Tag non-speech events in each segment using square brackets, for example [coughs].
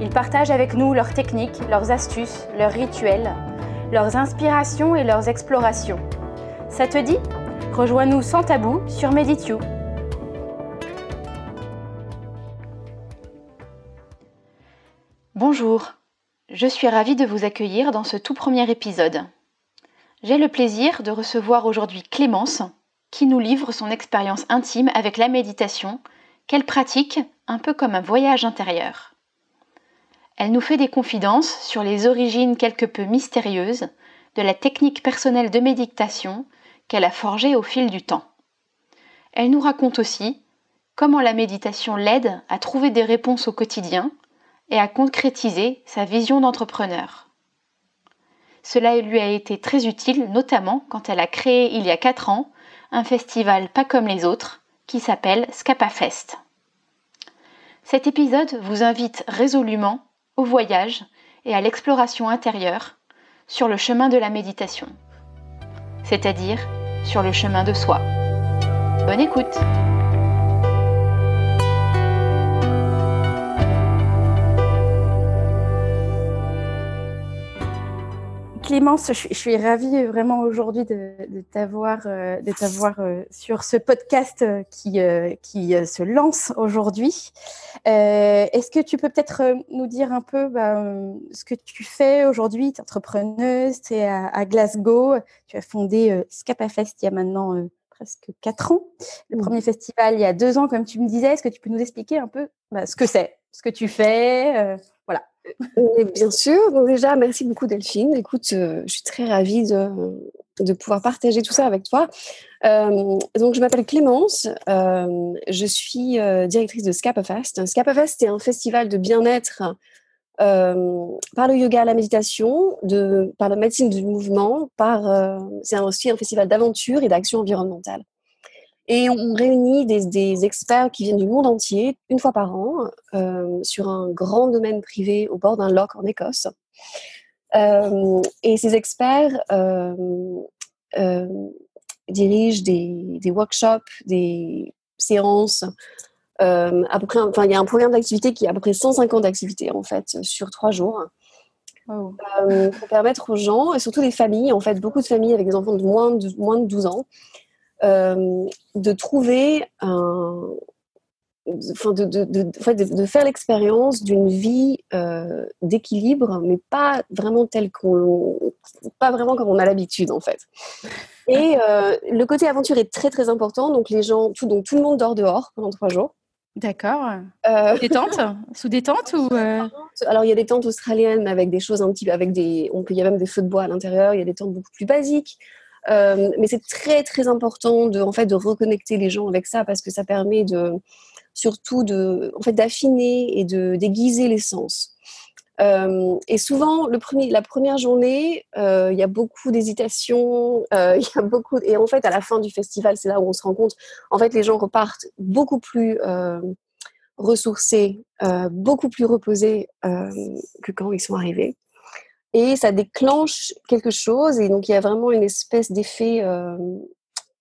Ils partagent avec nous leurs techniques, leurs astuces, leurs rituels, leurs inspirations et leurs explorations. Ça te dit? Rejoins-nous sans tabou sur Meditio. Bonjour, je suis ravie de vous accueillir dans ce tout premier épisode. J'ai le plaisir de recevoir aujourd'hui Clémence, qui nous livre son expérience intime avec la méditation, qu'elle pratique un peu comme un voyage intérieur. Elle nous fait des confidences sur les origines quelque peu mystérieuses de la technique personnelle de méditation qu'elle a forgée au fil du temps. Elle nous raconte aussi comment la méditation l'aide à trouver des réponses au quotidien et à concrétiser sa vision d'entrepreneur. Cela lui a été très utile, notamment quand elle a créé il y a 4 ans un festival pas comme les autres qui s'appelle Scapafest. Cet épisode vous invite résolument au voyage et à l'exploration intérieure sur le chemin de la méditation, c'est-à-dire sur le chemin de soi. Bonne écoute Clémence, je, suis ravie vraiment aujourd'hui de, t'avoir euh, euh, sur ce podcast euh, qui, qui se lance aujourd'hui. Est-ce que tu peux peut-être nous dire un peu bah, ce que tu fais aujourd'hui? Tu es entrepreneuse, tu es à, Glasgow, tu as fondé Scapafest il y a maintenant presque quatre ans. Le premier festival il y a deux ans, comme tu me disais. Est-ce que tu peux nous expliquer un peu bah, ce que c'est, ce que tu fais Bien sûr. Donc déjà, merci beaucoup Delphine. Écoute, euh, je suis très ravie de, pouvoir partager tout ça avec toi. Euh, donc je m'appelle Clémence. Euh, je suis directrice de Scapafest. Scapafest est un festival de bien-être par le yoga, la méditation, de, par la médecine du mouvement, c'est aussi un festival d'aventure et d'action environnementale. Et on réunit des, experts qui viennent du monde entier une fois par an euh, sur un grand domaine privé au bord d'un loch en Écosse. Euh, et ces experts euh, dirigent des, workshops, des séances. à peu près, enfin, il y a un programme d'activité qui a à peu près 150 activités en fait sur trois jours. pour permettre aux gens, et surtout les familles, en fait, beaucoup de familles avec des enfants de moins de, moins de 12 ans, de trouver un, Enfin, de, de, de, faire l'expérience d'une vie euh, d'équilibre, mais pas vraiment telle qu'on, pas vraiment comme on a l'habitude en fait. Et euh, le côté aventure est très très important. Donc les gens, tout, donc tout le monde dort dehors pendant trois jours. D'accord. Des tentes? [laughs] Sous des tentes ou Alors il y a des tentes australiennes avec des choses un petit peu, avec des, on peut, il y a même des feux de bois à l'intérieur. Il y a des tentes beaucoup plus basiques. Euh, mais c'est très très important de, en fait, de reconnecter les gens avec ça parce que ça permet de, surtout de, en fait, d'affiner et de déguiser les sens. Euh, et souvent, le premier, la première journée, euh, il y a beaucoup d'hésitation, [laughs] il y a beaucoup, et en fait, à la fin du festival, c'est là où on se rend compte, en fait, les gens repartent beaucoup plus ressourcés, beaucoup plus reposés que quand ils sont arrivés et ça déclenche quelque chose et donc il y a vraiment une espèce d'effet euh,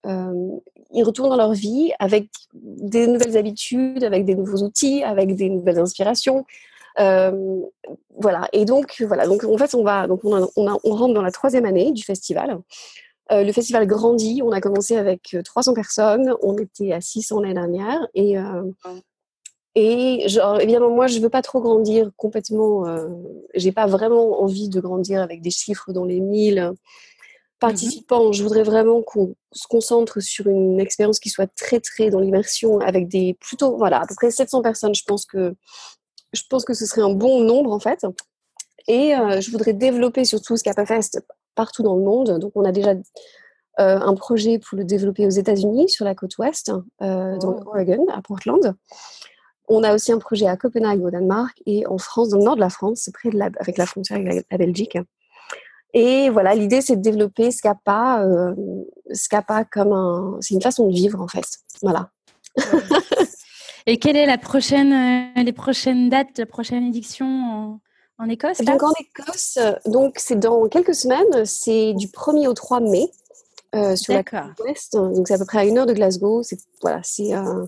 euh, ils retournent dans leur vie avec des nouvelles habitudes avec des nouveaux outils avec des nouvelles inspirations euh, voilà. Et donc voilà. Donc en fait on va donc on, on, on rentre dans la troisième année du festival. Le festival grandit. On a commencé avec 300 personnes. On était à 600 l'année dernière. Et et genre, évidemment, moi, je veux pas trop grandir complètement. Euh, j'ai pas vraiment envie de grandir avec des chiffres dans les 1000 participants. Je voudrais vraiment qu'on se concentre sur une expérience qui soit très, très dans l'immersion avec des plutôt, voilà, à peu près 700 personnes. Je pense que, je pense que ce serait un bon nombre, en fait. Et euh, je voudrais développer surtout Scapafest partout dans le monde. Donc, on a déjà euh, un projet pour le développer aux États-Unis, sur la côte ouest, euh, dans oh. l'Oregon, à Portland on a aussi un projet à Copenhague au Danemark et en France, dans le nord de la France, près de la, avec la frontière avec la, Belgique. Et voilà, l'idée c'est de développer Scapa, euh, Scapa comme un, c'est une façon de vivre en fait. Voilà. et quelle est la prochaine, euh, les prochaines dates, la prochaine édition en, en Écosse Donc en Écosse, donc c'est dans quelques semaines, c'est du 1er au 3 mai. Euh, sur la côte ouest, donc c'est à peu près à une heure de Glasgow. C'est voilà, c'est euh,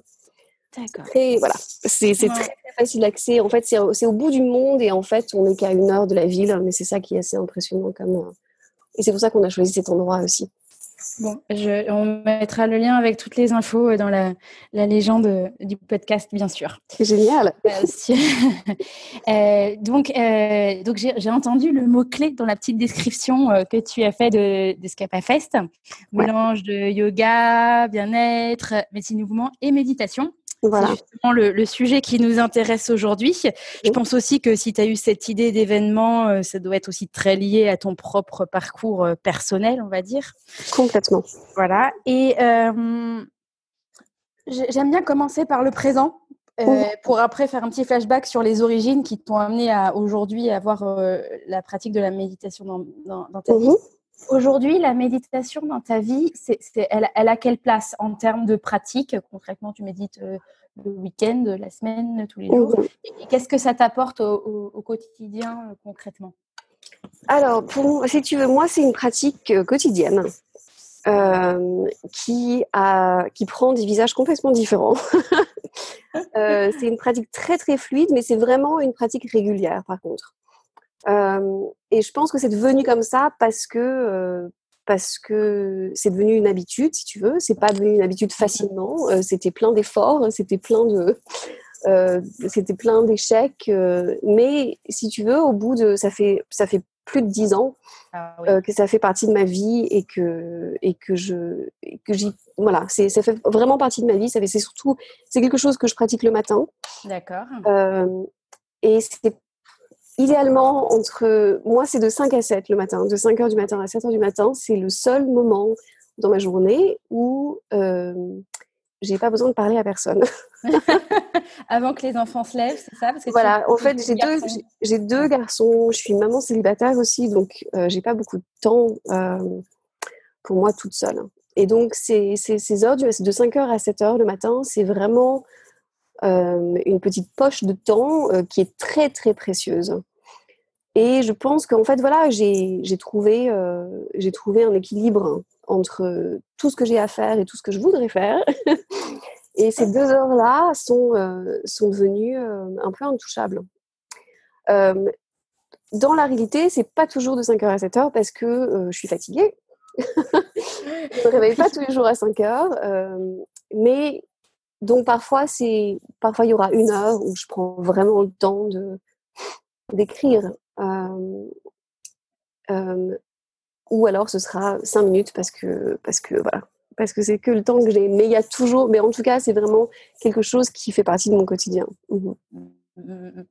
Très, voilà, c'est très, très, facile d'accès. En fait, c'est au bout du monde et en fait, on n'est qu'à une heure de la ville, mais c'est ça qui est assez impressionnant comme. Euh, et c'est pour ça qu'on a choisi cet endroit aussi. Bon, je, on mettra le lien avec toutes les infos euh, dans la, la légende du podcast, bien sûr. C'est génial. Euh, [laughs] donc, donc j'ai entendu le mot-clé dans la petite description que tu as fait de, de Scapa Fest. Mélange de yoga, bien-être, médecine mouvement et méditation. C'est justement le, sujet qui nous intéresse aujourd'hui. Je pense aussi que si tu as eu cette idée d'événement, euh, ça doit être aussi très lié à ton propre parcours euh, personnel, on va dire. Complètement. Voilà. Et euh, j'aime bien commencer par le présent. pour après faire un petit flashback sur les origines qui t'ont amené à aujourd'hui avoir la pratique de la méditation dans, ta vie. Aujourd'hui, la méditation dans ta vie, c'est, elle, a quelle place en termes de pratique? Concrètement, tu médites euh, le week-end, la semaine, tous les jours. Et qu'est-ce que ça t'apporte au, quotidien euh, concrètement? Alors, pour, si tu veux, moi, c'est une pratique euh, quotidienne. qui, a, qui prend des visages complètement différents. [laughs] c'est une pratique très très fluide, mais c'est vraiment une pratique régulière par contre. Et je pense que c'est devenu comme ça parce que parce que c'est devenu une habitude, si tu veux. C'est pas devenu une habitude facilement. Euh, c'était plein d'efforts, c'était plein de, [laughs] c'était plein d'échecs. mais si tu veux, au bout de, ça fait, ça fait plus de dix ans ah que ça fait partie de ma vie et que et que je que j'y voilà, c'est ça fait vraiment partie de ma vie. Ça fait c'est surtout c'est quelque chose que je pratique le matin. D'accord. et c'est idéalement, entre moi, c'est de 5 à 7 le matin. De 5 heures du matin à 7 heures du matin, c'est le seul moment dans ma journée où euh, j'ai pas besoin de parler à personne. [laughs] [laughs] Avant que les enfants se lèvent, c'est ça? Voilà, en fait, j'ai deux, j'ai deux garçons. Je suis maman célibataire aussi, donc euh, j'ai pas beaucoup de temps euh, pour moi toute seule. Et donc, ces, ces, heures, de 5 heures à 7 heures le matin, c'est vraiment une petite poche de temps euh, qui est très très précieuse. Et je pense qu'en fait, voilà, j'ai trouvé, euh, j'ai trouvé un équilibre entre tout ce que j'ai à faire et tout ce que je voudrais faire. [laughs] et ces deux heures-là sont, sont devenues un peu intouchables. dans la réalité, c'est pas toujours de 5h à 7h parce que je suis fatiguée. [laughs] je ne me réveille pas tous les jours à 5 heures. mais donc parfois, c'est parfois il y aura une heure où je prends vraiment le temps [laughs] d'écrire. Euh, euh, ou alors ce sera cinq minutes parce que parce que voilà parce que c'est que le temps que j'ai. Mais il y a toujours mais en tout cas c'est vraiment quelque chose qui fait partie de mon quotidien. Mmh mmh, mmh,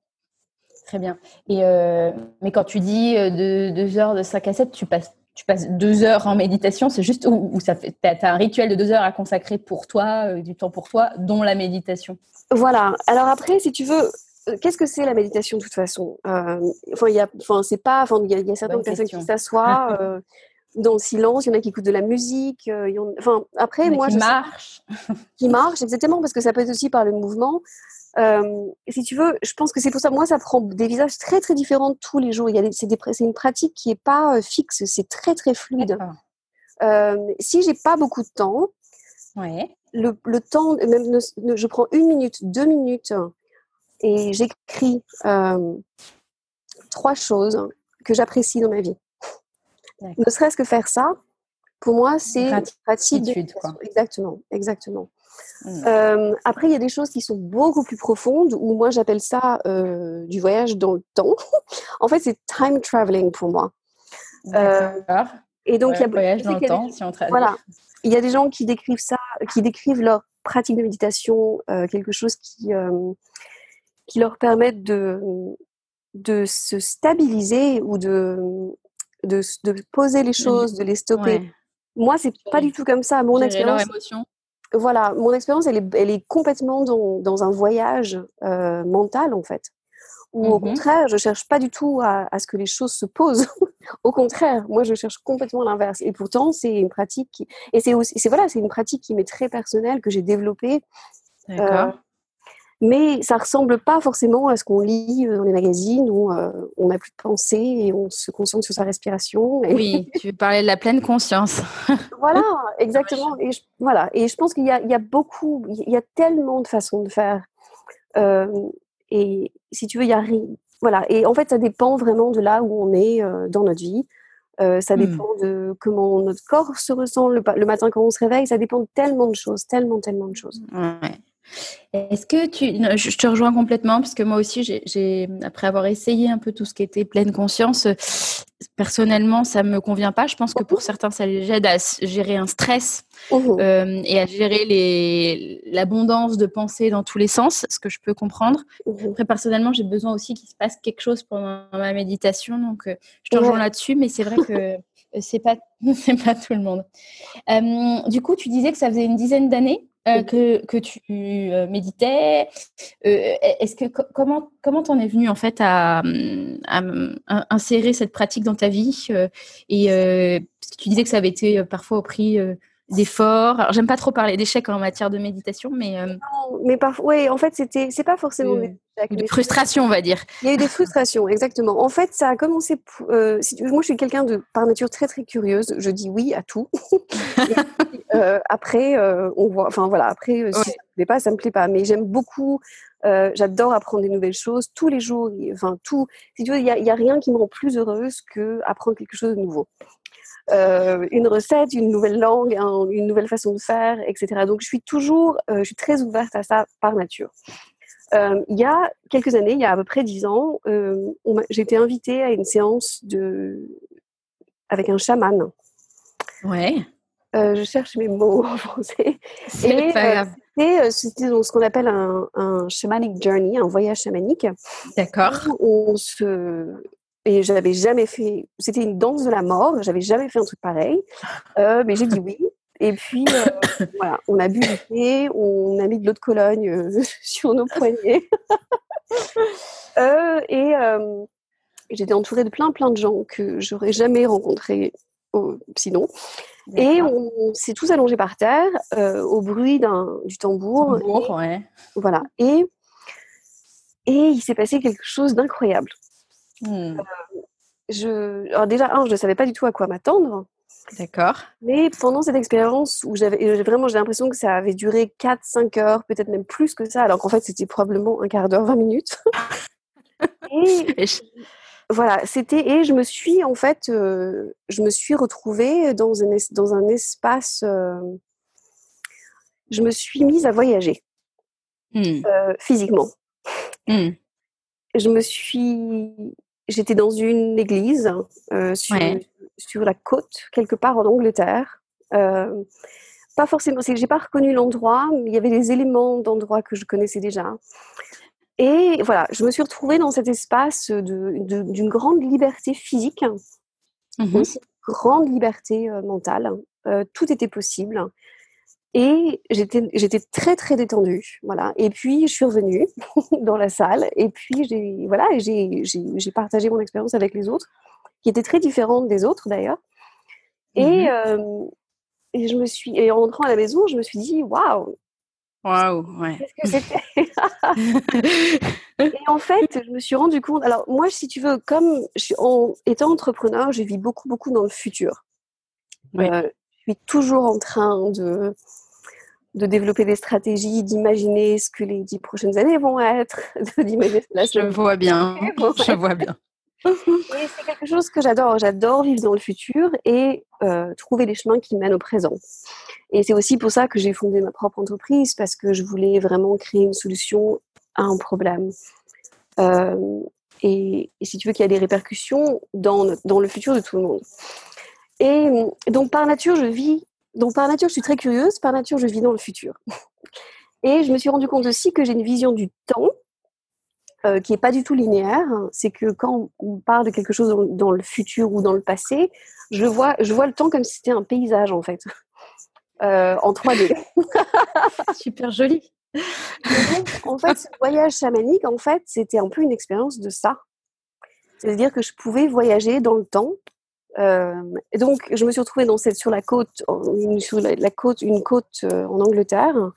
très bien. Et euh, mais quand tu dis de deux heures de 5 à 7 tu passes tu passes deux heures en méditation, c'est juste où, ça fait, tu as, un rituel de deux heures à consacrer pour toi, euh, du temps pour toi, dont la méditation. Voilà. Alors après, si tu veux, euh, qu'est-ce que c'est la méditation de toute façon? Euh, Enfin, il y a, enfin, c'est pas, enfin, il y, a certaines personnes qui s'assoient. [laughs] dans le silence, il y en a qui écoutent de la musique. enfin, après, moi, qui marche. [laughs] qui marche, exactement, parce que ça peut être aussi par le mouvement. Euh, si tu veux, je pense que c'est pour ça. Moi, ça prend des visages très très différents tous les jours. Il y a c'est, une pratique qui est pas euh, fixe, c'est très très fluide. Euh, si j'ai pas beaucoup de temps, ouais. le, le, temps, même je prends une minute, deux minutes et j'écris euh, trois choses que j'apprécie dans ma vie. Ne serait-ce que faire ça, pour moi, c'est une pratique. Quoi. Exactement, exactement. Mmh. Euh, après, il y a des choses qui sont beaucoup plus profondes, où moi j'appelle ça euh, du voyage dans le temps. [laughs] en fait, c'est time traveling pour moi. Euh, et donc, il y a voyage dans le temps, si on Voilà. [laughs] Il y a des gens qui décrivent ça, qui décrivent leur pratique de méditation, quelque chose qui, qui leur permet de, de se stabiliser ou de, de, de poser les choses, de les stopper. Moi, c'est pas du tout comme ça. Mon expérience, voilà, mon expérience, elle est, elle est complètement dans, dans un voyage euh, mental, en fait. Ou au Mhm. contraire, je cherche pas du tout à, à ce que les choses se posent. [laughs] au contraire, moi, je cherche complètement l'inverse. Et pourtant, c'est une pratique qui... Et c'est aussi, c'est voilà, c'est une pratique qui m'est très personnelle, que j'ai développée. D'accord. Mais ça ressemble pas forcément à ce qu'on lit euh, dans les magazines où euh, on n'a plus de pensée et on se concentre sur sa respiration. Et Oui, tu parlais de la pleine conscience. [laughs] Voilà, exactement. Et je, voilà. Et je pense qu'il y a, il y a beaucoup, il y a tellement de façons de faire. Euh, et si tu veux, il y a Voilà. Et en fait, ça dépend vraiment de là où on est euh, dans notre vie. Euh, ça Hmm. dépend de comment notre corps se ressent le matin quand on se réveille. Ça dépend de tellement de choses, tellement, tellement de choses. Ouais. Est-ce que tu... non, Je te rejoins complètement parce que moi aussi, j'ai- j'ai, après avoir essayé un peu tout ce qui était pleine conscience, euh, personnellement, ça me convient pas. Je pense que pour certains, ça les aide à gérer un stress Mhm. euh, et à gérer les... l'abondance de pensées dans tous les sens, ce que je peux comprendre. Mhm. Après, personnellement, j'ai besoin aussi qu'il se passe quelque chose pendant ma méditation. Donc, euh, je te rejoins là-dessus, mais c'est vrai que [laughs] c'est pas, [laughs] c'est pas tout le monde. Euh, du coup, tu disais que ça faisait une dizaine d'années euh, que, que tu euh, méditais. Euh, Est-ce que co- comment comment t'en es venu en fait à, à, à insérer cette pratique dans ta vie euh, et euh, parce que tu disais que ça avait été parfois au prix euh, d'efforts. Alors, j'aime pas trop parler d'échecs en matière de méditation, mais euh, Non, Mais parfois, ouais, en fait, c'était, c'est pas forcément de, des échecs, ou de mais frustration, on va dire. Il y a eu des frustrations, exactement. En fait, ça a commencé. euh, si tu veux, moi, je suis quelqu'un de par nature très très curieuse. Je dis oui à tout. [laughs] Puis, euh, après, euh, on voit. Enfin voilà. Après, euh, si Ouais. ça me plaît pas, ça me plaît pas. Mais j'aime beaucoup. euh, J'adore apprendre des nouvelles choses tous les jours. il- Enfin tout. Si tu veux, il y y a rien qui me rend plus heureuse que apprendre quelque chose de nouveau. Euh, une recette, une nouvelle langue, un- une nouvelle façon de faire, etc. Donc je suis toujours, euh, je suis très ouverte à ça par nature. Euh, il y a quelques années, il y a à peu près dix ans, j'ai été invitée à une séance de... avec un chaman. Ouais. Je cherche mes mots en français. C'est Et, pas grave. Et c'était donc ce qu'on appelle un, un shamanic journey, un voyage chamanique. D'accord. On se et j'avais jamais fait. C'était une danse de la mort. J'avais jamais fait un truc pareil. Euh, mais j'ai dit oui. Et puis euh, [coughs] voilà, on a bu du thé, on a mis de l'eau de Cologne euh, [laughs] sur nos poignets. [laughs] Et j'étais entourée de plein plein de gens que j'aurais jamais rencontrés sinon. Et on, on s'est tous allongés par terre au bruit d'un du tambour. Tambour, ouais. Voilà. Et, et il s'est passé quelque chose d'incroyable. Hmm. Je, alors déjà, un, je ne savais pas du tout à quoi m'attendre. D'accord. Mais pendant cette expérience où j'avais et vraiment, j'ai l'impression que ça avait duré 4-5 heures, peut-être même plus que ça, alors qu'en fait, c'était probablement un quart d'heure, 20 minutes. [laughs] et voilà, c'était. Et je me suis, en fait, euh, je me suis retrouvée dans un, es- dans un espace. euh, je me suis mise à voyager Hmm. euh, physiquement. Hmm. je me suis j'étais dans une église euh, sur, Ouais. sur la côte quelque part en Angleterre. Euh, pas forcément j'ai pas reconnu l'endroit mais il y avait des éléments d'endroit que je connaissais déjà. Et voilà je me suis retrouvée dans cet espace de- de- d'une grande liberté physique aussi une grande liberté euh, mentale. Euh, tout était possible et j'étais j'étais très très détendue voilà et puis je suis revenue [laughs] dans la salle et puis j'ai voilà j'ai partagé mon expérience avec les autres qui était très différente des autres d'ailleurs et Mhm. euh, et je me suis et en rentrant à la maison je me suis dit waouh Waouh, ouais. qu'est-ce que c'était? [laughs] Et en fait je me suis rendu compte alors moi si tu veux comme je suis en étant entrepreneur je vis beaucoup beaucoup dans le futur Oui. Euh, je suis toujours en train de de développer des stratégies, d'imaginer ce que les dix prochaines années vont être, [laughs] d'imaginer la Je vois bien. Je vois bien. [laughs] Et c'est quelque chose que j'adore. J'adore vivre dans le futur et euh, trouver les chemins qui mènent au présent. Et c'est aussi pour ça que j'ai fondé ma propre entreprise, parce que je voulais vraiment créer une solution à un problème. Euh, et, et si tu veux qu'il y a des répercussions dans, dans le futur de tout le monde. Et donc par nature, je vis, donc par nature, je suis très curieuse, par nature, je vis dans le futur. Et je me suis rendu compte aussi que j'ai une vision du temps euh, qui est pas du tout linéaire. C'est que quand on parle de quelque chose dans, dans le futur ou dans le passé, je vois, je vois le temps comme si c'était un paysage en fait. en 3D. [laughs] Super joli. en fait, ce voyage chamanique, en fait, c'était un peu une expérience de ça. C'est-à-dire que je pouvais voyager dans le temps. Et donc, je me suis retrouvée sur la côte, sur la, côte, une côte en Angleterre.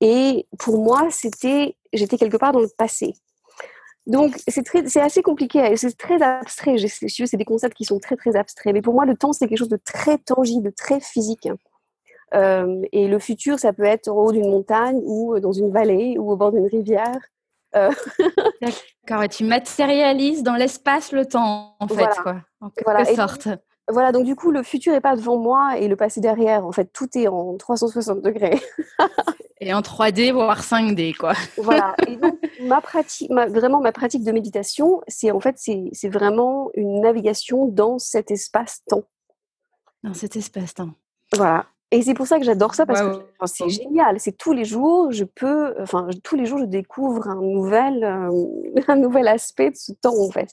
Et pour moi, c'était, j'étais quelque part dans le passé. Donc, c'est, assez compliqué, c'est très abstrait. C'est des concepts qui sont très, très abstraits. Mais pour moi, le temps, c'est quelque chose de très tangible, de très physique. Euh, et le futur, ça peut être au haut d'une montagne ou dans une vallée ou au bord d'une rivière. Euh, D'accord, et tu matérialises dans l'espace le temps, en fait, quoi, en quelque voilà. sorte. voilà, donc du coup, le futur n'est pas devant moi et le passé derrière. En fait, tout est en 360 degrés. [laughs] et en 3D, voire 5D, quoi. voilà. [laughs] Et donc, ma pratique, vraiment, ma pratique de méditation, c'est en fait, c'est vraiment une navigation dans cet espace-temps. Dans cet espace-temps. Voilà. Et c'est pour ça que j'adore ça parce que c'est génial. C'est tous les jours, je peux, enfin, tous les jours, je découvre un nouvel, euh, [laughs] un nouvel aspect de ce temps en fait.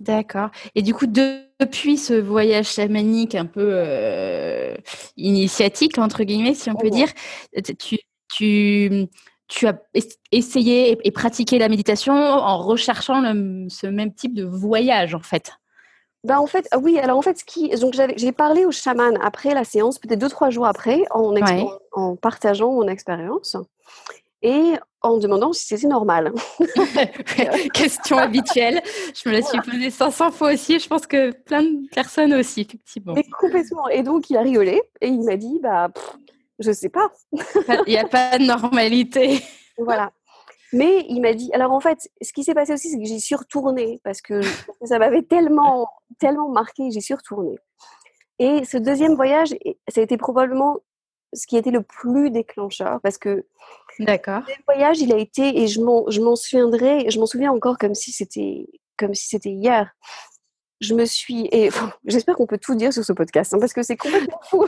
D'accord. Et du coup, depuis ce voyage chamanique un peu euh, initiatique, entre guillemets, si on peut dire, tu, tu, tu as essayé et pratiqué la méditation en recherchant ce même type de voyage, en fait? Ben en fait, oui. Alors en fait, ce qui, donc j'ai parlé au chaman après la séance, peut-être deux trois jours après, en, en partageant mon expérience et en demandant si c'était normal. [laughs] Question habituelle. Je me la suis posée 500 fois aussi. Je pense que plein de personnes aussi, effectivement. Mais complètement. Et donc il a rigolé et il m'a dit, bah, je sais pas. Il n'y a pas de normalité. voilà. Mais il m'a dit. Alors en fait, ce qui s'est passé aussi, c'est que j'y suis retournée parce que [laughs] ça m'avait tellement, tellement marqué, j'y suis retournée. Et ce deuxième voyage, ça a été probablement ce qui a été le plus déclencheur parce que D'accord. Le voyage, il a été, et je m'en, je m'en souviendrai, je m'en souviens encore comme si c'était, comme si c'était hier. Je me suis, et [laughs] j'espère qu'on peut tout dire sur ce podcast, hein, parce que c'est complètement fou.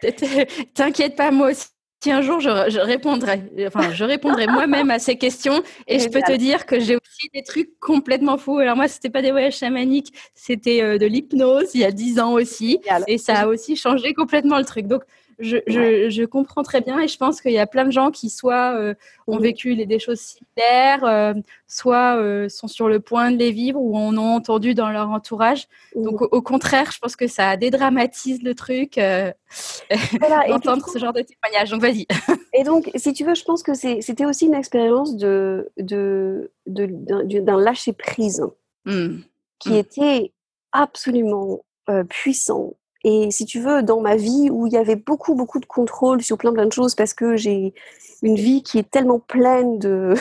[laughs] T'inquiète pas, moi aussi si un jour je, répondrai, enfin je répondrai moi-même à ces questions et je peux te dire que j'ai aussi des trucs complètement fous. Alors moi, c'était pas des voyages chamaniques, c'était euh, de l'hypnose il y a dix ans aussi et ça a aussi changé complètement le truc. Donc je, je, je, comprends très bien et je pense qu'il y a plein de gens qui soit euh, ont vécu les, des choses similaires, euh, soit euh, sont sur le point de les vivre ou en ont entendu dans leur entourage. Donc au, contraire, je pense que ça dédramatise le truc [laughs] d'entendre ce genre de témoignage. Donc vas-y. [laughs] et donc, si tu veux, je pense que c'était aussi une expérience de, de, d'un lâcher prise mmh. qui mmh. était absolument puissant et si tu veux, dans ma vie où il y avait beaucoup, beaucoup de contrôle sur plein, plein de choses, parce que j'ai une vie qui est tellement pleine de,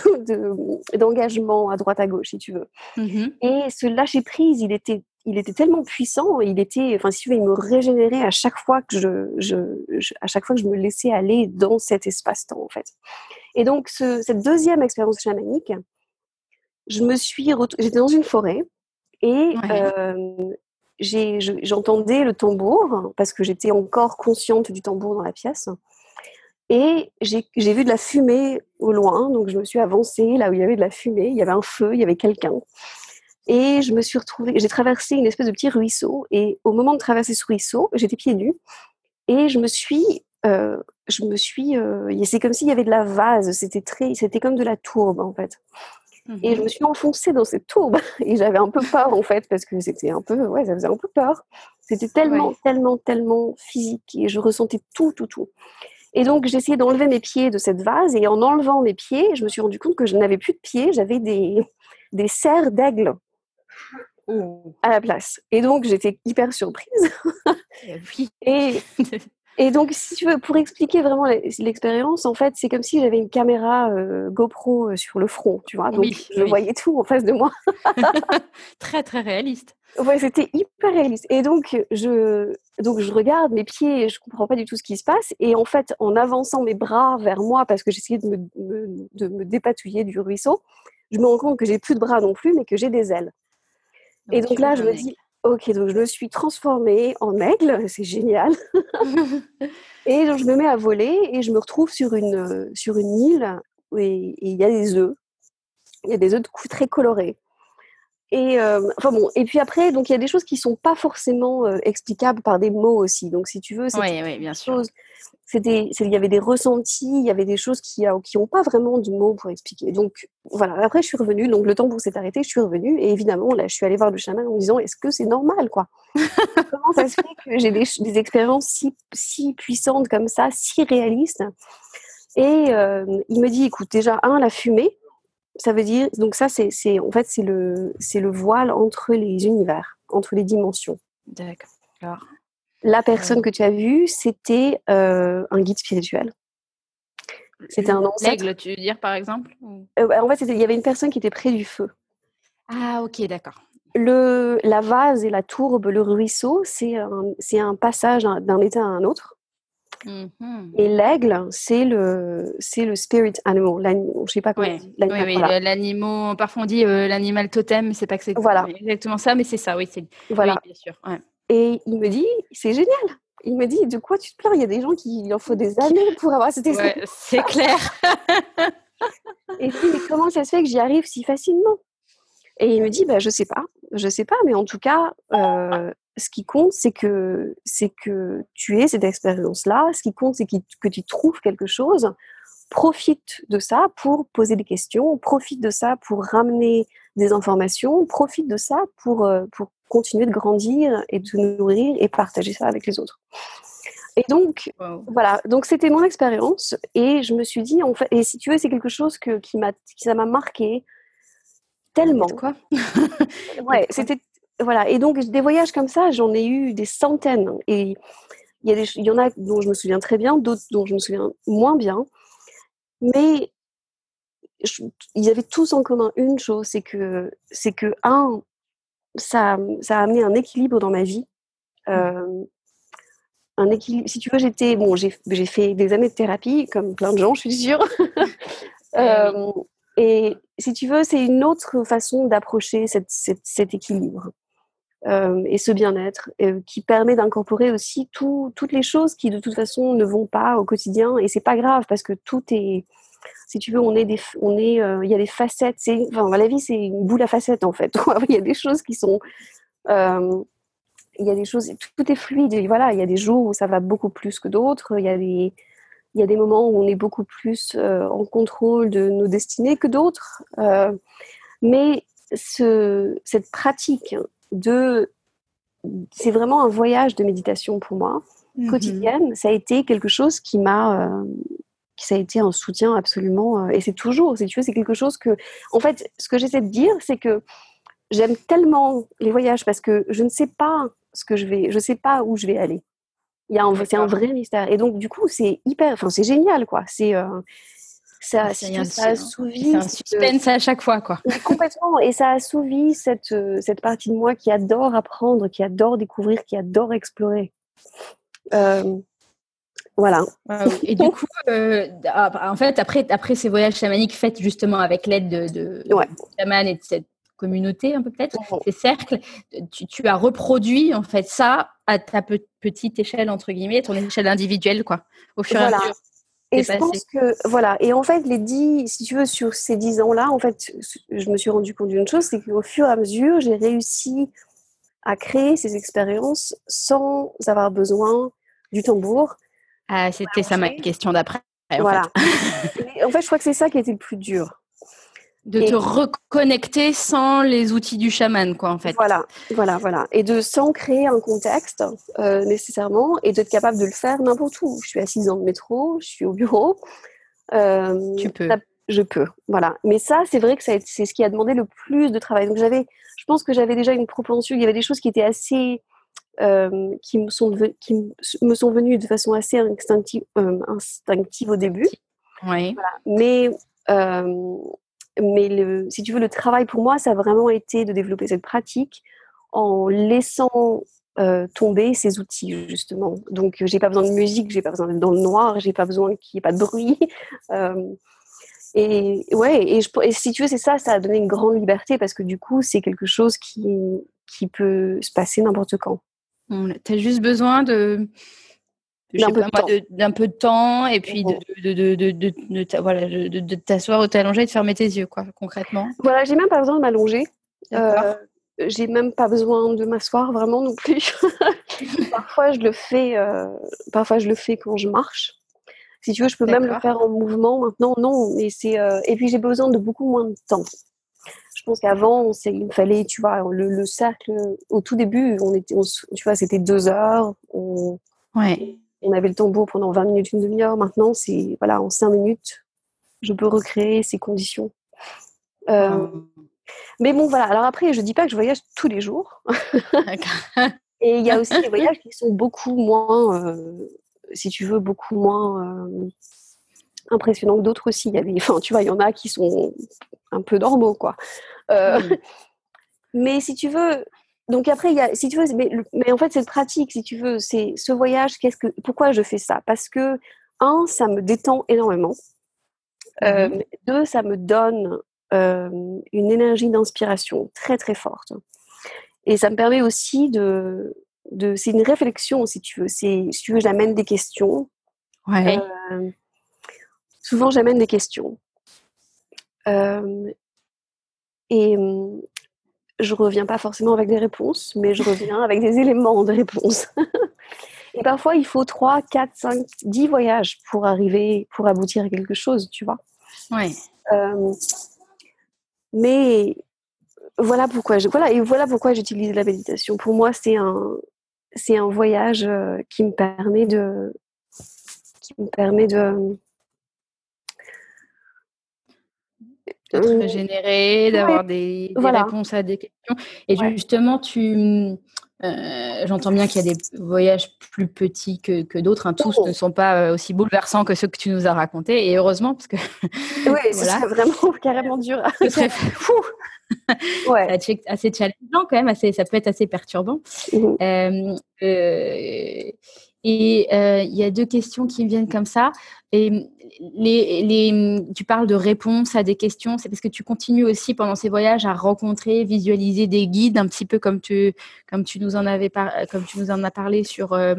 [laughs] d'engagement à droite à gauche, si tu veux. Mmh et ce lâcher prise, il était, il était tellement puissant, il était, enfin, si tu veux, il me régénérait à chaque fois que je, je, à chaque fois que je me laissais aller dans cet espace-temps, en fait. Et donc, ce, cette deuxième expérience chamanique, je me suis, j'étais dans une forêt et euh, j'entendais le tambour parce que j'étais encore consciente du tambour dans la pièce. Et j'ai vu de la fumée au loin, donc je me suis avancée là où il y avait de la fumée, il y avait un feu, il y avait quelqu'un. Et je me suis retrouvée, j'ai traversé une espèce de petit ruisseau, et au moment de traverser ce ruisseau, j'étais pieds nus, et je me suis, euh, je me suis, euh, c'est comme s'il y avait de la vase, c'était très, c'était comme de la tourbe en fait. Et je me mhm. suis enfoncée dans cette tourbe [laughs] et j'avais un peu peur en fait parce que c'était un peu, ouais, ça faisait un peu peur. C'était tellement, tellement, tellement physique et je ressentais tout, tout, tout. Et donc j'ai essayé d'enlever mes pieds de cette vase et en enlevant mes pieds, je me suis rendu compte que je n'avais plus de pieds, j'avais des, des serres d'aigle à la place. Et donc j'étais hyper surprise. Eh oui. et [laughs] Et donc, si tu veux, pour expliquer vraiment l'expérience, en fait, c'est comme si j'avais une caméra euh, GoPro euh, sur le front, tu vois. Donc, je voyais tout en face de moi. [laughs] très, très réaliste. Ouais, c'était hyper réaliste. Et donc je, donc, je regarde mes pieds et je comprends pas du tout ce qui se passe. Et en fait, en avançant mes bras vers moi, parce que j'essayais de me, de me dépatouiller du ruisseau, je me rends compte que j'ai plus de bras non plus, mais que j'ai des ailes. et donc là, je me dis, Ok, donc je me suis transformée en aigle, c'est génial. [laughs] et donc je me mets à voler et je me retrouve sur une, sur une île et il y a des œufs. Il y a des œufs de coups très colorés. Et enfin bon, et puis après, donc il y a des choses qui sont pas forcément explicables par des mots aussi. Donc si tu veux, c'est oui, oui, bien c'était, il y avait des ressentis, il y avait des choses qui qui ont pas vraiment de mots pour expliquer. Donc voilà. Après, je suis revenue. Donc le temps pour s'est arrêté, je suis revenue et évidemment là, je suis allée voir le chaman en me disant est-ce que c'est normal quoi? [laughs] Comment ça se fait que j'ai des, des, expériences si si puissantes comme ça, si réalistes? Et euh, il me dit écoute déjà un la fumée, ça veut dire donc ça c'est, c'est en fait c'est le c'est le voile entre les univers, entre les dimensions. D'accord. La personne que tu as vue, c'était euh, un guide spirituel. C'était un ancêtre. L'aigle, tu veux dire par exemple euh, En fait, il y avait une personne qui était près du feu. Ah, ok, d'accord. Le, la vase et la tourbe, le ruisseau, c'est un, c'est un passage d'un état à un autre. Mm-hmm. Et l'aigle, c'est le, c'est le spirit animal. Je sais pas comment. Oui, oui, l'animal. Parfois on dit euh, l'animal totem, mais c'est pas que c'est voilà. exactement ça, mais c'est ça, oui, c'est. Voilà. bien sûr. Et il me dit, c'est génial. Il me dit, de quoi tu te plains? Il y a des gens qui il en faut des années pour avoir cette ouais, C'est clair. [laughs] et puis, mais comment ça se fait que j'y arrive si facilement? Et il me dit, bah, je sais pas, je sais pas, mais en tout cas, euh, ce qui compte, c'est que c'est que tu aies cette expérience-là. Ce qui compte, c'est que tu trouves quelque chose. Profite de ça pour poser des questions. Profite de ça pour ramener des informations. Profite de ça pour euh, pour continuer de grandir et de nourrir et partager ça avec les autres. Et donc, voilà, donc c'était mon expérience et je me suis dit, en fait, et si tu veux, c'est quelque chose que, qui m'a, ça m'a marqué tellement. Quoi? Ouais, [laughs] c'était, voilà, et donc des voyages comme ça, j'en ai eu des centaines et il y, a des, il y en a dont je me souviens très bien, d'autres dont je me souviens moins bien, mais ils avaient tous en commun une chose, c'est que, c'est que un, ça, ça a amené un équilibre dans ma vie. Mmh. Euh, un équilibre. Si tu veux, j'étais bon, j'ai fait des années de thérapie, comme plein de gens, je suis sûre. [laughs] Euh, et si tu veux, c'est une autre façon d'approcher cet équilibre euh, et ce bien-être qui permet d'incorporer aussi toutes les choses qui de toute façon ne vont pas au quotidien. Et c'est pas grave parce que tout est si tu veux, on est des, on est, euh, il y a des facettes. C'est, enfin, la vie, c'est une boule à facettes en fait. [laughs] il y a des choses qui sont, euh, il y a des choses, tout est fluide. voilà, il y a des jours où ça va beaucoup plus que d'autres. Il y a des, il y a des moments où on est beaucoup plus en contrôle de nos destinées que d'autres. mais ce, cette pratique de, c'est vraiment un voyage de méditation pour moi mmh quotidienne. Ça a été quelque chose qui m'a ça a été un soutien absolument. Euh, et c'est toujours, si tu veux, c'est quelque chose que. En fait, ce que j'essaie de dire, c'est que j'aime tellement les voyages parce que je ne sais pas ce que je vais, je sais pas où je vais aller. Il y a c'est un vrai mystère. Et donc, du coup, c'est hyper, enfin, c'est génial, quoi. C'est, euh, ça, ça assouvit. un suspense à chaque fois, quoi. Complètement. Et ça assouvit cette, euh, cette partie de moi qui adore apprendre, qui adore découvrir, qui adore explorer. Euh, voilà. Et du coup, euh, ah, en fait, après, après ces voyages chamaniques faits justement avec l'aide de, de, et de cette communauté, un peu peut-être, ces cercles, tu, as reproduit en fait ça à ta petite échelle, entre guillemets, ton échelle individuelle, quoi, au fur et à mesure. Et je pense que, voilà, et en fait, les dix, si tu veux, sur ces dix ans-là, en fait, je me suis rendu compte d'une chose, c'est qu'au fur et à mesure, j'ai réussi à créer ces expériences sans avoir besoin du tambour, ah, c'était ça ma question d'après. Voilà. [laughs] En fait. je crois que c'est ça qui a été le plus dur. De te reconnecter sans les outils du chaman, quoi, en fait. Voilà, voilà, voilà. Et de sans créer un contexte euh, nécessairement et d'être capable de le faire n'importe où. Je suis assise dans le métro, je suis au bureau. Euh, tu peux. je peux, voilà. Mais ça, c'est vrai que c'est ce qui a demandé le plus de travail. Donc j'avais, je pense que j'avais déjà une propension. Il y avait des choses qui étaient assez euh, qui, me sont qui me sont venues de façon assez instinctive, instinctive au début. Oui. Mais, euh, mais le, si tu veux, le travail pour moi, ça a vraiment été de développer cette pratique en laissant tomber ces outils justement. Donc j'ai pas besoin de musique, j'ai pas besoin d'être dans le noir, j'ai pas besoin qu'il n'y ait pas de bruit. [laughs] et ouais, et, si tu veux, c'est ça, ça a donné une grande liberté parce que du coup, c'est quelque chose qui, qui peut se passer n'importe quand. Tu as juste besoin de d'un peu, de temps et puis de, de, de, de voilà, de, t'asseoir ou t'allonger et de fermer tes yeux, quoi, concrètement. Voilà, j'ai même pas besoin de m'allonger. j'ai même pas besoin de m'asseoir vraiment non plus. [laughs] parfois je le fais, parfois je le fais quand je marche. Si tu veux, je peux même le faire en mouvement. Maintenant, non. Mais c'est et puis j'ai besoin de beaucoup moins de temps. Je pense qu'avant, il me fallait, tu vois, le, cercle. Au tout début, on était, tu vois, c'était deux heures. On, ouais. On avait le tambour pendant 20 minutes, une demi-heure. Maintenant, c'est voilà, en cinq minutes, je peux recréer ces conditions. Euh, mais bon, voilà. Alors après, je dis pas que je voyage tous les jours. Et il y a aussi des voyages qui sont beaucoup moins, euh, si tu veux, beaucoup moins euh, impressionnants que d'autres aussi. Il y a des, enfin, tu vois, il y en a qui sont un peu normaux, quoi. Mais si tu veux, donc après, il y a, si tu veux, mais, mais en fait, c'est pratique, si tu veux, c'est ce voyage. Qu'est-ce que, pourquoi je fais ça? Parce que un, ça me détend énormément. Mmh deux, ça me donne une énergie d'inspiration très très forte. Et ça me permet aussi de, de c'est une réflexion si tu veux. C'est, si tu veux, j'amène des questions. Ouais. souvent, j'amène des questions. et je reviens pas forcément avec des réponses, mais je reviens avec des éléments de réponse. [laughs] et parfois, il faut 3, 4, 5, 10 voyages pour arriver, pour aboutir à quelque chose, tu vois. Ouais. Mais voilà pourquoi je, voilà et voilà pourquoi j'utilise la méditation. Pour moi, c'est un c'est un voyage euh, qui me permet de qui me permet de de te régénérer, d'avoir des, réponses à des questions. Et justement, tu euh, j'entends bien qu'il y a des voyages plus petits que, que d'autres. Hein. Tous oh. ne sont pas euh, aussi bouleversants que ceux que tu nous as racontés. Et heureusement, parce que. [laughs] oui, c'est vraiment [laughs] carrément dur. [laughs] Ce serait fou. ouais. assez challengeant quand même. Assez, ça peut être assez perturbant. Mmh euh, et il y a deux questions qui me viennent comme ça. Et les, les, tu parles de réponses à des questions. C'est parce que tu continues aussi pendant ces voyages à rencontrer, visualiser des guides, un petit peu comme tu, comme tu, nous, en avais comme tu nous en as parlé sur euh,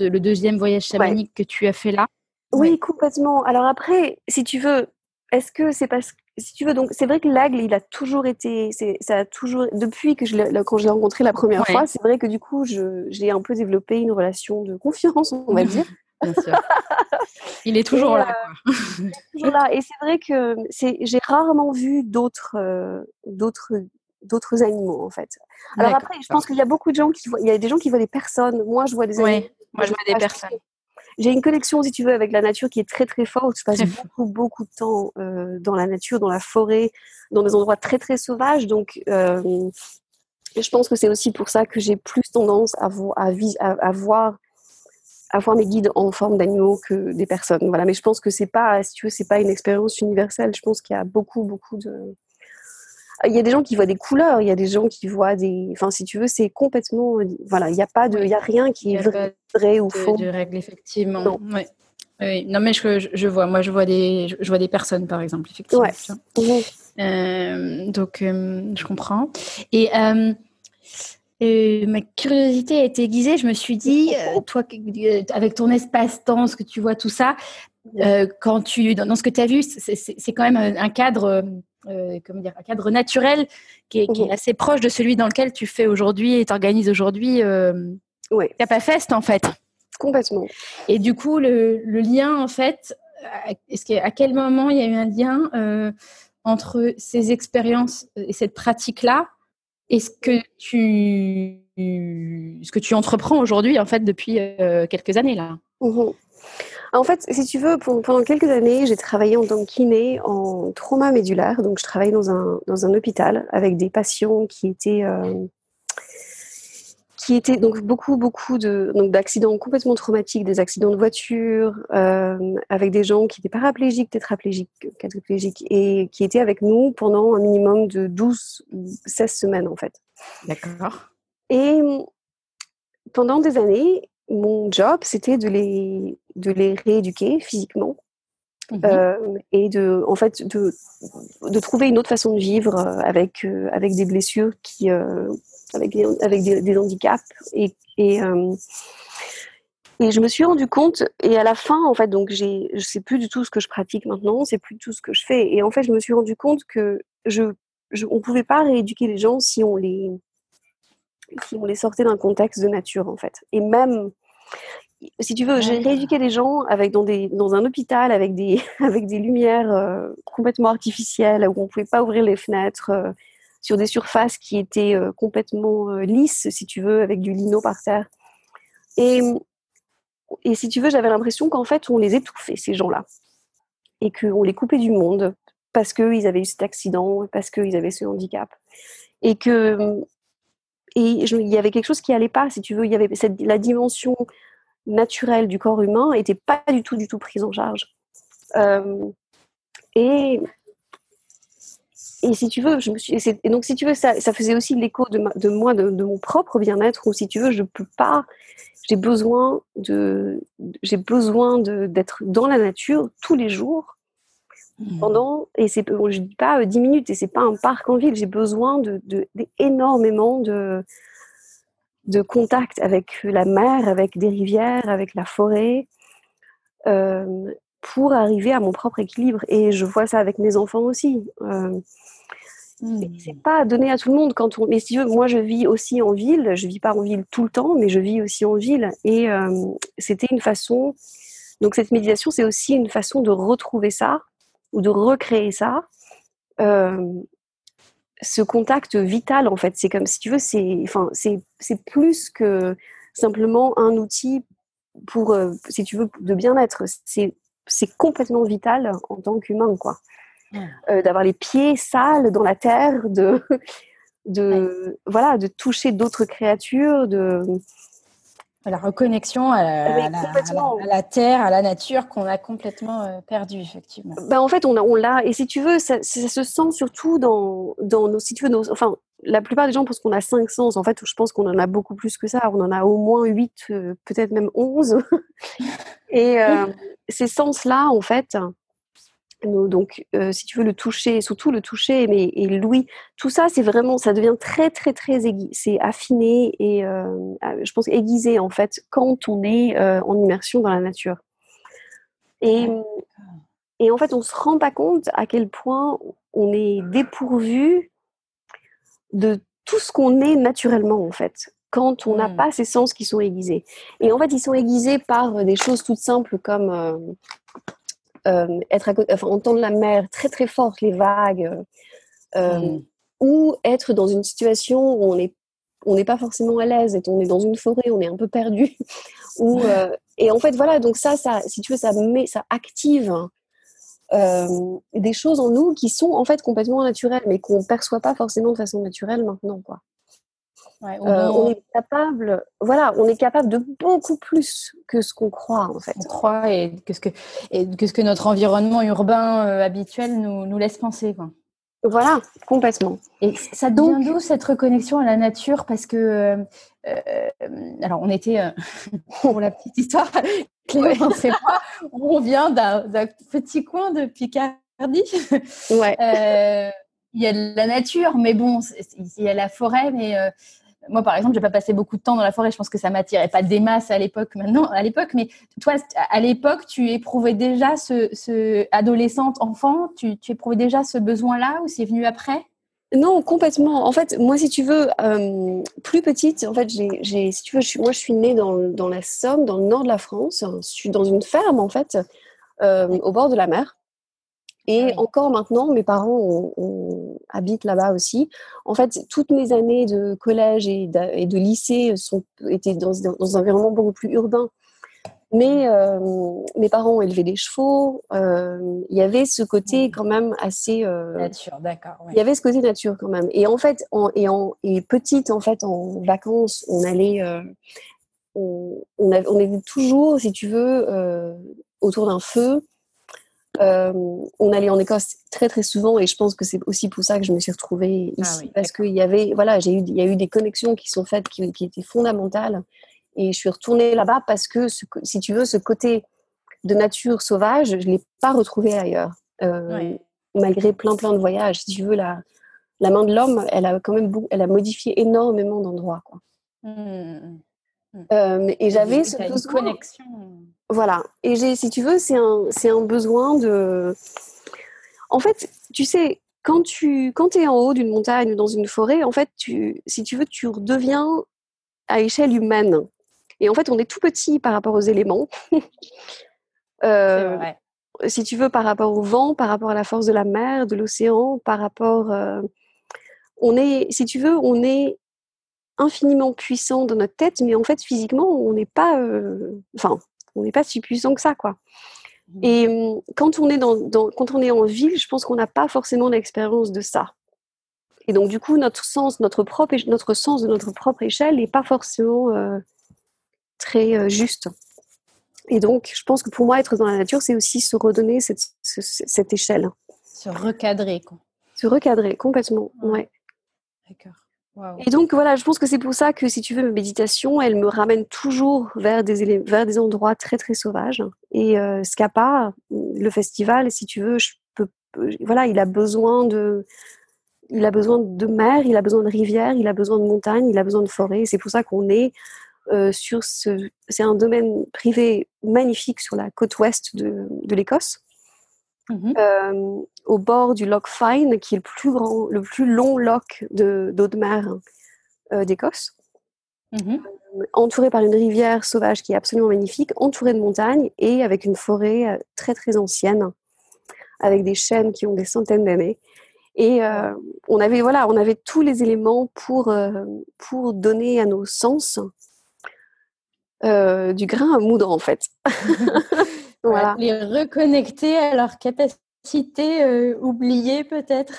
le deuxième voyage chamanique que tu as fait là. Oui, complètement. Alors après, si tu veux, est-ce que c'est parce que si tu veux, donc c'est vrai que l'aigle, il a toujours été, ça a toujours, depuis que je quand je l'ai rencontré la première fois, c'est vrai que du coup, j'ai un peu développé une relation de confiance, on va dire. [laughs] Bien sûr. Il est toujours là. Euh, il est toujours là. Et c'est vrai que j'ai rarement vu d'autres, euh, d'autres, d'autres animaux en fait. Alors après, je pense qu'il y a beaucoup de gens qui voient, il y a des gens qui voient des personnes. Moi, je vois des animaux. Moi, je vois des personnes. J'ai une connexion, si tu veux, avec la nature qui est très très forte. Je passe beaucoup beaucoup de temps euh, dans la nature, dans la forêt, dans des endroits très très sauvages. Donc, euh, je pense que c'est aussi pour ça que j'ai plus tendance à, à, à, voir à voir mes guides en forme d'animaux que des personnes. Voilà, mais je pense que c'est pas, si tu veux, c'est pas une expérience universelle. Je pense qu'il y a beaucoup beaucoup de il y a des gens qui voient des couleurs, il y a des gens qui voient des. Enfin, si tu veux, c'est complètement. Voilà, il n'y a pas de. Il y a rien qui est vrai, ou faux. De règle, effectivement. Non. Oui. Non, mais je, je, vois. Moi, je vois des, je vois des personnes, par exemple, effectivement. Ouais. Euh, donc, euh, je comprends. Et. Euh, ma curiosité a été aiguisée. Je me suis dit, toi, avec ton espace-temps, ce que tu vois, tout ça, quand tu, dans, ce que tu as vu, c'est quand même un cadre euh, comment dire, un cadre naturel qui est, mhm. assez proche de celui dans lequel tu fais aujourd'hui et t'organises aujourd'hui euh, ouais. Capafest en fait. Complètement. Et du coup, le, lien en fait, est-ce à quel moment il y a eu un lien euh, entre ces expériences et cette pratique-là et ce que tu ce que tu entreprends aujourd'hui en fait depuis quelques années là? Mhm. En fait, si tu veux, pendant quelques années, j'ai travaillé en tant que kiné en trauma médulaire. Donc, je travaillais dans un, dans un hôpital avec des patients qui étaient, euh, qui étaient donc beaucoup, beaucoup de, donc, d'accidents complètement traumatiques, des accidents de voiture, euh, avec des gens qui étaient paraplégiques, tétraplégiques, quadriplégiques, et qui étaient avec nous pendant un minimum de 12, 16 semaines, en fait. D'accord. Et pendant des années, mon job, c'était de les, de les rééduquer physiquement mmh euh, et de, en fait, de, de trouver une autre façon de vivre euh, avec, euh, avec des blessures, qui, avec, des, avec des, handicaps. Et, et, et, je me suis rendu compte, et à la fin, en fait, donc j'ai, je sais plus du tout ce que je pratique maintenant, c'est plus du tout ce que je fais. Et en fait, je me suis rendu compte que je on ne pouvait pas rééduquer les gens si on les, si on les sortait d'un contexte de nature, en fait. Et même, si tu veux, j'ai rééduqué les gens avec, dans, des, dans un hôpital avec des, [laughs] avec des lumières euh, complètement artificielles, où on ne pouvait pas ouvrir les fenêtres, euh, sur des surfaces qui étaient euh, complètement lisses, si tu veux, avec du lino par terre. Et, et si tu veux, j'avais l'impression qu'en fait, on les étouffait, ces gens-là. Et qu'on les coupait du monde parce qu'ils avaient eu cet accident, parce qu'ils avaient ce handicap. Et que et il y avait quelque chose qui allait pas, si tu veux. Il y avait la dimension naturelle du corps humain n'était pas du tout, du tout prise en charge. Euh, et, et si tu veux, je me suis, et, donc si tu veux, ça, ça faisait aussi l'écho de, moi, de, mon propre bien-être, où si tu veux, je peux pas, j'ai besoin de, j'ai besoin d'être dans la nature tous les jours. Pendant, et c'est, je dis pas 10 minutes, et c'est pas un parc en ville, j'ai besoin de, de, énormément de, de contact avec la mer, avec des rivières, avec la forêt, euh, pour arriver à mon propre équilibre. Et je vois ça avec mes enfants aussi. Euh, mmh. C'est pas donné à tout le monde quand on. Mais si tu veux, moi je vis aussi en ville. Je vis pas en ville tout le temps, mais je vis aussi en ville. Et euh, c'était une façon. Donc cette méditation, c'est aussi une façon de retrouver ça ou de recréer ça. Euh, ce contact vital, en fait, c'est comme si tu veux, c'est, enfin, c'est, c'est plus que simplement un outil pour, euh, si tu veux, de bien-être. C'est, c'est complètement vital en tant qu'humain, quoi. Euh, d'avoir les pieds sales dans la terre, de, de, voilà, de toucher d'autres créatures, de, la reconnexion à la, terre, à la nature qu'on a complètement euh, perdu effectivement. Ben, en fait, on, on l'a, et si tu veux, ça, se sent surtout dans, dans nos, si tu veux, nos, enfin, la plupart des gens pensent qu'on a cinq sens. En fait, je pense qu'on en a beaucoup plus que ça. On en a au moins huit, euh, peut-être même onze. [laughs] et euh, [laughs] ces sens-là, en fait, donc, euh, si tu veux le toucher, surtout le toucher, mais et l'ouïe, tout ça, c'est vraiment, ça devient très, très, très. C'est affiné et, euh, je pense, aiguisé en fait quand on est euh, en immersion dans la nature. Et, et en fait, on se rend pas compte à quel point on est dépourvu de tout ce qu'on est naturellement en fait quand on n'a mmh. pas ces sens qui sont aiguisés. Et en fait, ils sont aiguisés par des choses toutes simples comme euh, être à côté, enfin, entendre la mer très très forte, les vagues, euh, mm. ou être dans une situation où on est on n'est pas forcément à l'aise et on est dans une forêt, on est un peu perdu. [laughs] ou, euh, et en fait, voilà, donc ça, ça, si tu veux, ça, met, ça active des choses en nous qui sont en fait complètement naturelles, mais qu'on ne perçoit pas forcément de façon naturelle maintenant. Quoi. Euh, on est capable, voilà, on est capable de beaucoup plus que ce qu'on croit en fait. On croit et que ce que, et que, ce que notre environnement urbain euh, habituel nous, nous, laisse penser. Quoi. Voilà, complètement. Et ça devient d'où cette reconnexion à la nature? Parce que, euh, alors on était, [laughs] pour la petite histoire, [laughs] Clémence et moi, on vient d'un petit coin de Picardie. Ouais. il y a de la nature, mais bon, il y a la forêt, mais moi, par exemple, je n'ai pas passé beaucoup de temps dans la forêt. Je pense que ça m'attirait pas des masses à l'époque. Maintenant, à l'époque, mais toi, à l'époque, tu éprouvais déjà ce, adolescente, enfant, tu, éprouvais déjà ce besoin-là ou c'est venu après? Non, complètement. En fait, moi, si tu veux, euh, plus petite, en fait, j'ai, si tu veux, moi, je suis née dans, dans, la Somme, dans le nord de la France. Je suis dans une ferme, en fait, euh, au bord de la mer. Et encore maintenant, mes parents habitent là-bas aussi. En fait, toutes mes années de collège et de, lycée sont, étaient dans, un environnement beaucoup plus urbain. Mais euh, mes parents ont élevé des chevaux. Euh, il y avait ce côté quand même assez euh, nature, d'accord. Il y avait ce côté nature quand même. Et en fait, en, et, en, et petite en fait en vacances, on allait, on, on, on, était toujours, si tu veux, autour d'un feu euh, on allait en Écosse très très souvent et je pense que c'est aussi pour ça que je me suis retrouvée ah ici parce qu'il y avait voilà j'ai eu il y a eu des connexions qui sont faites qui, étaient fondamentales et je suis retournée là-bas parce que si tu veux ce côté de nature sauvage je l'ai pas retrouvé ailleurs euh, malgré plein plein de voyages si tu veux la la main de l'homme elle a quand même elle a modifié énormément d'endroits quoi. Mmh. Euh, et j'avais ce besoin. Connexion. Voilà. Et j'ai, si tu veux, c'est un, c'est un besoin de. En fait, tu sais, quand tu quand es en haut d'une montagne ou dans une forêt, en fait, tu, si tu veux, tu redeviens à échelle humaine. Et en fait, on est tout petit par rapport aux éléments. [laughs] euh, si tu veux, par rapport au vent, par rapport à la force de la mer, de l'océan, par rapport... Euh, on est, si tu veux, on est infiniment puissant dans notre tête, mais en fait, physiquement, on n'est pas... Euh, enfin, on n'est pas si puissant que ça, quoi. Mmh. Et hum, quand on est dans, quand on est en ville, je pense qu'on n'a pas forcément l'expérience de ça. Et donc du coup, notre sens, notre propre, notre sens de notre propre échelle n'est pas forcément euh, très euh, juste. Et donc, je pense que pour moi, être dans la nature, c'est aussi se redonner cette, cette échelle. Se recadrer, quoi. Se recadrer, complètement, ouais. D'accord. Et donc voilà, je pense que c'est pour ça que si tu veux, ma méditation, elle me ramène toujours vers des, vers des endroits très très sauvages. Et euh, le festival, si tu veux, je peux, voilà, il a besoin de, il a besoin de mer, il a besoin de rivière, il a besoin de montagne, il a besoin de forêt. C'est pour ça qu'on est euh, sur ce, c'est un domaine privé magnifique sur la côte ouest de l'Écosse. Mmh euh, au bord du loch Fyne, qui est le plus grand, le plus long loch d'eau de, mer euh, d'Écosse, mmh euh, entouré par une rivière sauvage qui est absolument magnifique, entouré de montagnes et avec une forêt très très ancienne, avec des chênes qui ont des centaines d'années. Et on avait voilà, on avait tous les éléments pour pour donner à nos sens du grain à moudre en fait. [laughs] Les reconnecter à leur capacité euh, oubliée peut-être.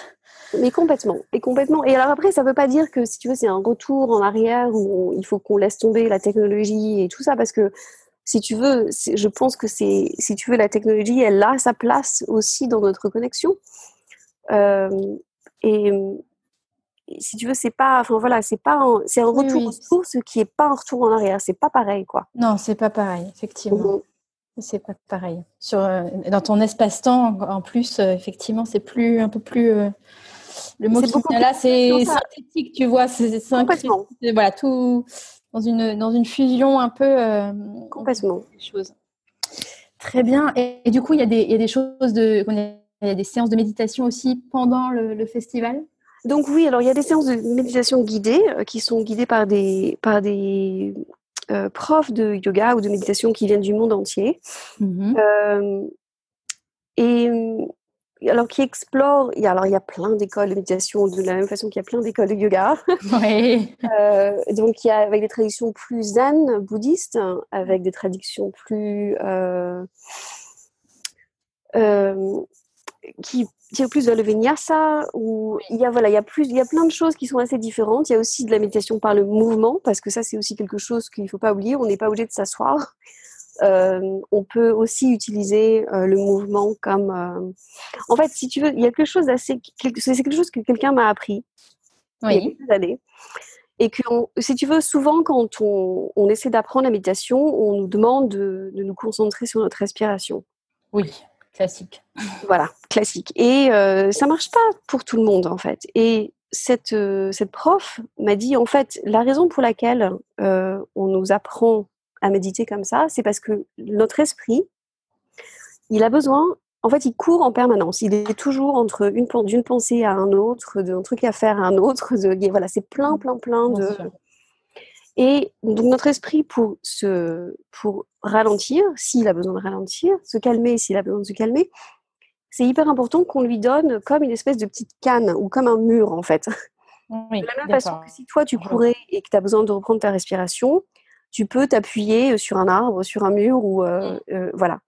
Mais complètement, et complètement. Et alors après, ça ne veut pas dire que si tu veux, c'est un retour en arrière où il faut qu'on laisse tomber la technologie et tout ça, parce que si tu veux, je pense que c'est, si tu veux, la technologie, elle a sa place aussi dans notre connexion. Euh, et, si tu veux, c'est pas, enfin voilà, c'est pas, c'est un retour oui, aux sources qui est pas un retour en arrière. C'est pas pareil, quoi. Non, c'est pas pareil, effectivement. C'est pas pareil. Sur, euh, dans ton espace-temps, en plus, euh, effectivement, c'est plus un peu plus. Euh, le mot qui vient là, c'est synthétique, tu vois. C'est voilà tout dans une dans une fusion un peu. Complètement. Choses. Très bien. Et, du coup, il y, a des, il y a des choses de, il y a des séances de méditation aussi pendant le, festival? Donc oui, alors il y a des séances de méditation guidées qui sont guidées par des par des euh, profs de yoga ou de méditation qui viennent du monde entier. Mmh euh, et alors qui explorent, il y a, alors il y a plein d'écoles de méditation de la même façon qu'il y a plein d'écoles de yoga. [laughs] Oui. euh, donc il y a avec des traditions plus zen bouddhistes, avec des traditions plus euh, euh, qui tire plus vers le vinyasa où il y a voilà il y a plus il y a plein de choses qui sont assez différentes. Il y a aussi de la méditation par le mouvement parce que ça c'est aussi quelque chose qu'il ne faut pas oublier. On n'est pas obligé de s'asseoir. Euh, on peut aussi utiliser euh, le mouvement comme euh, en fait si tu veux il y a quelque chose d'assez c'est quelque chose que quelqu'un m'a appris il y a quelques années. Et que si tu veux souvent quand on, on essaie d'apprendre la méditation on nous demande de, de nous concentrer sur notre respiration. Oui Classique. Voilà, classique. Et euh, ça marche pas pour tout le monde en fait. Et cette, euh, cette prof m'a dit en fait la raison pour laquelle euh, on nous apprend à méditer comme ça, c'est parce que notre esprit, il a besoin, en fait, il court en permanence. Il est toujours entre une d'une pensée à un autre, d'un truc à faire à un autre. De, voilà, c'est plein, plein, plein de. Et donc notre esprit, pour, se, pour ralentir, s'il a besoin de ralentir, se calmer s'il a besoin de se calmer, c'est hyper important qu'on lui donne comme une espèce de petite canne ou comme un mur en fait. de la même façon que si toi tu courais et que tu as besoin de reprendre ta respiration, tu peux t'appuyer sur un arbre, sur un mur ou euh, euh, voilà.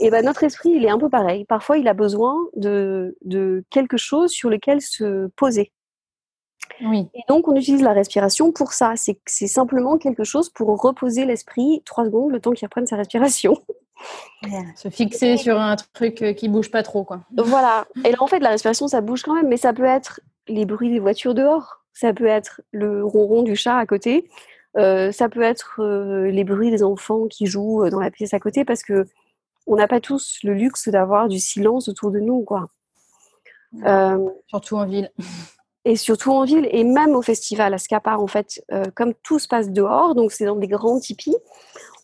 Et ben notre esprit, il est un peu pareil. Parfois, il a besoin de, de quelque chose sur lequel se poser. Et donc, on utilise la respiration pour ça. C'est simplement quelque chose pour reposer l'esprit trois secondes, le temps qu'il reprenne sa respiration. se fixer sur un truc euh, qui bouge pas trop, quoi. Voilà. Et là, en fait, la respiration, ça bouge quand même, mais ça peut être les bruits des voitures dehors, ça peut être le ronron du chat à côté, euh, ça peut être euh, les bruits des enfants qui jouent dans la pièce à côté, parce que on n'a pas tous le luxe d'avoir du silence autour de nous, quoi. Surtout en ville et surtout en ville et même au festival à Scapa en fait euh, comme tout se passe dehors donc c'est dans des grands tipis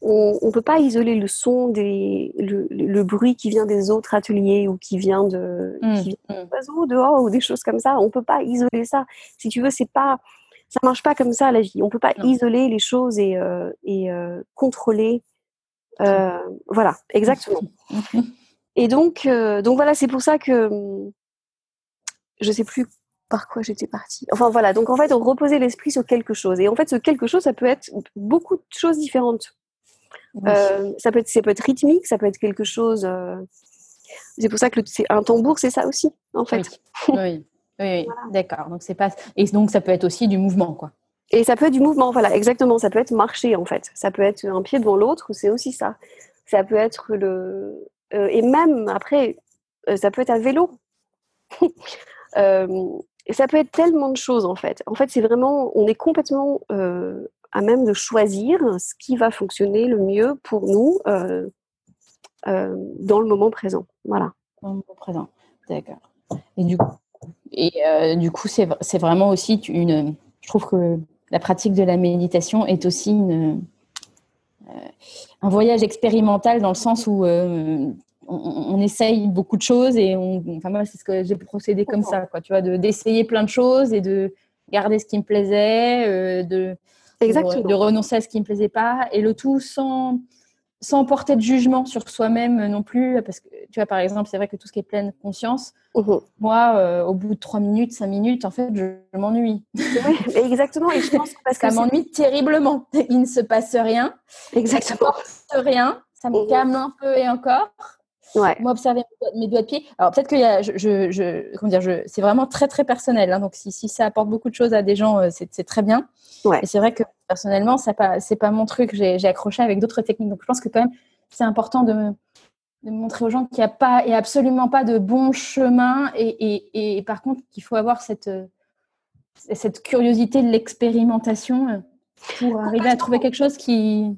on ne peut pas isoler le son, des, le, bruit qui vient des autres ateliers ou qui vient de mmh, qui mmh. dehors ou des choses comme ça. On ne peut pas isoler ça. Si tu veux, c'est pas ça marche pas comme ça la vie. On peut pas isoler les choses et, euh, et euh, contrôler. Voilà, exactement. [laughs] et donc, donc voilà, c'est pour ça que je sais plus par quoi j'étais partie. Enfin voilà, donc en fait, on reposait l'esprit sur quelque chose. Et en fait, ce quelque chose, ça peut être beaucoup de choses différentes. ça, peut être, ça peut être rythmique, ça peut être quelque chose. C'est pour ça que c'est un tambour, c'est ça aussi, en fait. Oui. Oui, [laughs] d'accord. Donc c'est pas et donc ça peut être aussi du mouvement, quoi. Et ça peut être du mouvement, voilà, exactement. Ça peut être marcher en fait. Ça peut être un pied devant l'autre, c'est aussi ça. Ça peut être le euh, et même après, euh, ça peut être à vélo. [laughs] euh, ça peut être tellement de choses en fait. En fait, c'est vraiment, on est complètement euh, à même de choisir ce qui va fonctionner le mieux pour nous dans le moment présent. Voilà. Dans le moment présent, d'accord. Et du coup, et euh, du coup, c'est vraiment aussi une. Je trouve que la pratique de la méditation est aussi une, euh, un voyage expérimental dans le sens où euh, on, essaye beaucoup de choses et on, enfin moi c'est ce que j'ai procédé comme ça quoi tu vois d'essayer plein de choses et de garder ce qui me plaisait de, de, de renoncer à ce qui me plaisait pas et le tout sans sans porter de jugement sur soi-même non plus, parce que tu vois, par exemple, c'est vrai que tout ce qui est pleine conscience, mmh moi, euh, au bout de trois minutes, cinq minutes, en fait, je, m'ennuie. Oui, exactement. Et je pense parce que ça m'ennuie terriblement. [laughs] Il ne se passe rien. Exactement. Ça ne rien. Ça me mmh calme un peu et encore. Ouais. Moi, observer mes doigts de pied. Alors, peut-être que je, je, comment dire, je, c'est vraiment très, très personnel. Hein. donc, si, si, ça apporte beaucoup de choses à des gens, euh, c'est, très bien. Ouais. Et c'est vrai que personnellement, ce n'est c'est pas mon truc. J'ai accroché avec d'autres techniques. Donc, je pense que quand même, c'est important de, de, montrer aux gens qu'il n'y a pas et absolument pas de bon chemin. Et, et, par contre, qu'il faut avoir cette, cette curiosité de l'expérimentation pour arriver à trouver quelque chose qui.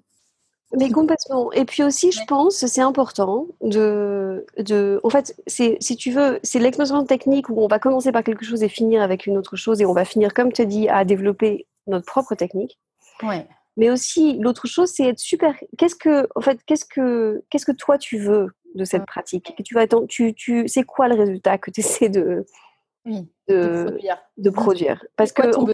Mais complètement. Et puis aussi, je pense, c'est important de, de, en fait, c'est, si tu veux, c'est l'expérimentation technique où on va commencer par quelque chose et finir avec une autre chose et on va finir, comme tu dis, à développer notre propre technique. Ouais. Mais aussi, l'autre chose, c'est être super. Qu'est-ce que, en fait, qu'est-ce que, qu'est-ce que toi tu veux de cette pratique? Que tu vas tu, tu, C'est quoi le résultat que tu essaies de, de, produire. de, produire. Parce que ton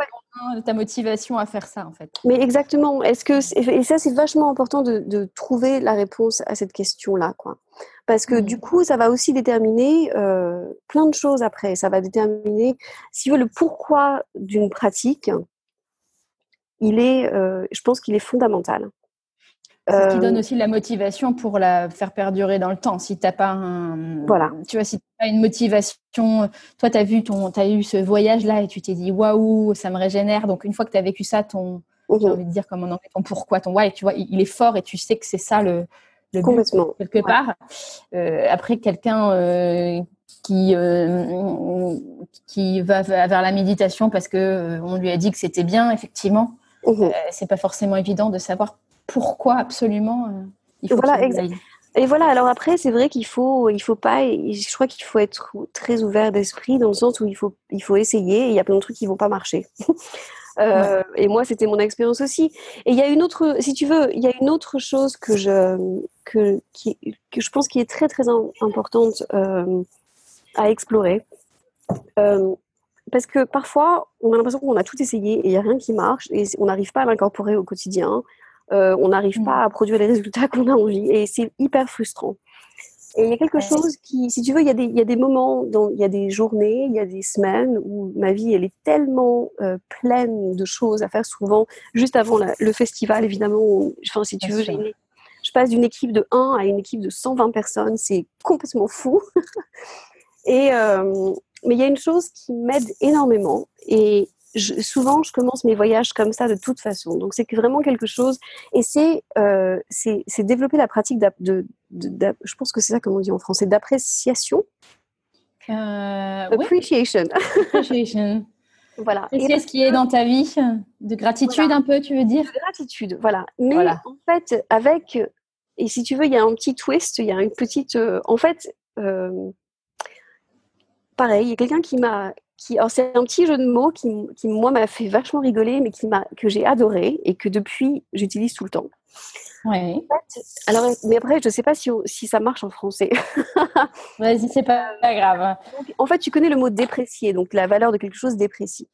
ta motivation à faire ça, en fait? Mais exactement. Est-ce que et ça, c'est vachement important de, de, trouver la réponse à cette question-là, quoi. Parce que du mmh. coup, ça va aussi déterminer euh, plein de choses après. Ça va déterminer, si le pourquoi d'une pratique il est, euh, je pense qu'il est fondamental. Ce qui donne euh, aussi la motivation pour la faire perdurer dans le temps. Si tu n'as pas un, voilà. tu vois, si as une motivation, toi, tu as vu ton, as eu ce voyage-là et tu t'es dit, waouh, ça me régénère. Donc, une fois que tu as vécu ça, ton, j'ai mhm. envie de dire comme en anglais, ton pourquoi, ton why, tu vois, il, est fort et tu sais que c'est ça le, le Complètement. quelque part. Euh, après, quelqu'un qui, qui va vers la méditation parce que on lui a dit que c'était bien, effectivement, Mmh. Euh, c'est pas forcément évident de savoir pourquoi absolument euh, il faut voilà, et voilà, alors après, c'est vrai qu'il faut, il faut pas, je crois qu'il faut être très ouvert d'esprit dans le sens où il faut, il faut essayer et il y a plein de trucs qui vont pas marcher. [laughs] Euh, et moi, c'était mon expérience aussi. Et il y a une autre, si tu veux, il y a une autre chose que je, que, qui, que je pense qui est très très importante à explorer. Parce que parfois, on a l'impression qu'on a tout essayé et il n'y a rien qui marche et on n'arrive pas à l'incorporer au quotidien. Euh, on n'arrive mmh. pas à produire les [laughs] résultats qu'on a envie et c'est hyper frustrant. Et il y a quelque chose qui, si tu veux, il y a des, il y a des moments, dans, il y a des journées, il y a des semaines où ma vie, elle est tellement euh, pleine de choses à faire souvent, juste avant le festival, évidemment. enfin, si tu veux, je passe d'une équipe de 1 à une équipe de 120 personnes, c'est complètement fou. [laughs] et, euh, mais il y a une chose qui m'aide énormément et souvent je commence mes voyages comme ça de toute façon. Donc c'est vraiment quelque chose et c'est euh, développer la pratique de, je pense que c'est ça comme on dit en français d'appréciation. Euh, Appreciation. Appreciation. [laughs] voilà. Et ce qui est dans ta vie De gratitude un peu, tu veux dire? De gratitude, voilà. Mais en fait, avec, et si tu veux, il y a un petit twist, il y a une petite. Euh, en fait, euh, pareil, il y a quelqu'un qui m'a. Qui, c'est un petit jeu de mots qui, moi m'a fait vachement rigoler, mais qui m'a que j'ai adoré et que depuis j'utilise tout le temps. Oui. alors, mais après, je ne sais pas si, si, ça marche en français. [laughs] Vas-y, c'est pas, pas grave. en fait, tu connais le mot déprécier, donc la valeur de quelque chose déprécie.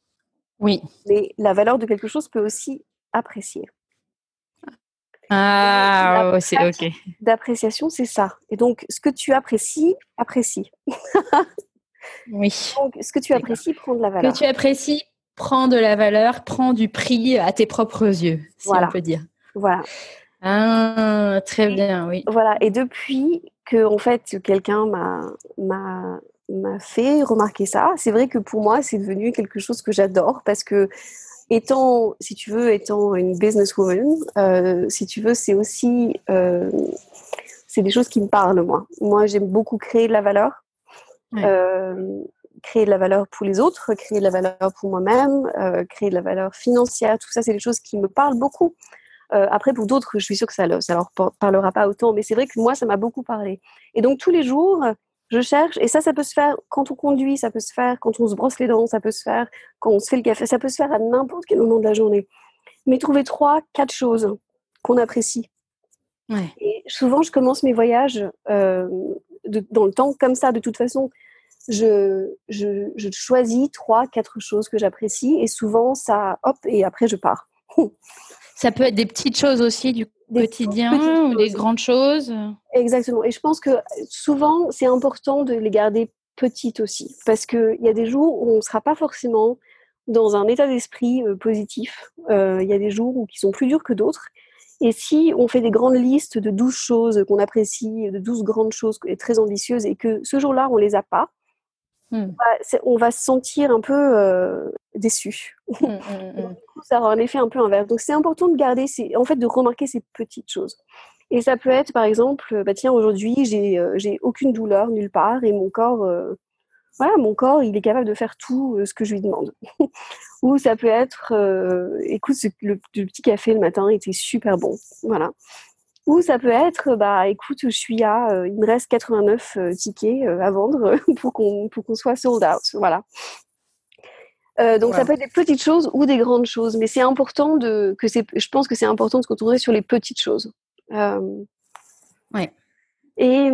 Oui. Mais la valeur de quelque chose peut aussi apprécier. Ah, oh, c'est ok. D'appréciation, c'est ça. Et donc, ce que tu apprécies, apprécie. [laughs] oui. Donc, ce que tu apprécies prend de la valeur. Ce que tu apprécies prend de la valeur, prend du prix à tes propres yeux, si on peut dire. Voilà. Ah, très bien, oui. Voilà. Et depuis que, en fait, quelqu'un m'a, m'a, m'a fait remarquer ça, c'est vrai que pour moi, c'est devenu quelque chose que j'adore parce que étant, si tu veux, étant une businesswoman, euh, si tu veux, c'est aussi, euh, c'est des choses qui me parlent, moi. Moi, j'aime beaucoup créer de la valeur, euh, créer de la valeur pour les autres, créer de la valeur pour moi-même, euh, créer de la valeur financière, tout ça, c'est des choses qui me parlent beaucoup. Euh, après, pour d'autres, je suis sûre que ça, ne leur parlera pas autant, mais c'est vrai que moi, ça m'a beaucoup parlé. Et donc, tous les jours, je cherche, et ça, ça peut se faire quand on conduit, ça peut se faire quand on se brosse les dents, ça peut se faire quand on se fait le café, ça peut se faire à n'importe quel moment de la journée. Mais trouver trois, quatre choses qu'on apprécie. Et souvent, je commence mes voyages euh, dans le temps comme ça, de toute façon. Je, je, je choisis trois, quatre choses que j'apprécie, et souvent, ça, hop, et après, je pars. [laughs] ça peut être des petites choses aussi, du quotidien ou des grandes choses Exactement. Et je pense que souvent, c'est important de les garder petites aussi. Parce qu'il y a des jours où on ne sera pas forcément dans un état d'esprit euh, positif. Euh, il y a des jours où, qui sont plus durs que d'autres. Et si on fait des grandes listes de 12 choses qu'on apprécie, de 12 grandes choses très ambitieuses, et que ce jour-là, on ne les a pas, hmm. on va se sentir un peu euh, déçu. Mmh, [laughs] mmh, mmh. ça aura un effet un peu inverse. Donc c'est important de garder, en fait, de remarquer ces petites choses. Et ça peut être, par exemple, bah tiens, aujourd'hui, j'ai, euh, aucune douleur nulle part et mon corps, euh, voilà, mon corps, il est capable de faire tout euh, ce que je lui demande. [laughs] Ou ça peut être, écoute, le, petit café le matin était super bon, voilà. Ou ça peut être, bah écoute, je suis à, il me reste 89 tickets à vendre [laughs] pour qu'on, pour qu'on soit sold out, voilà. Euh, donc ça peut être des petites choses ou des grandes choses, mais c'est important de que c'est. Je pense que c'est important de se concentrer sur les petites choses. Euh, ouais. Et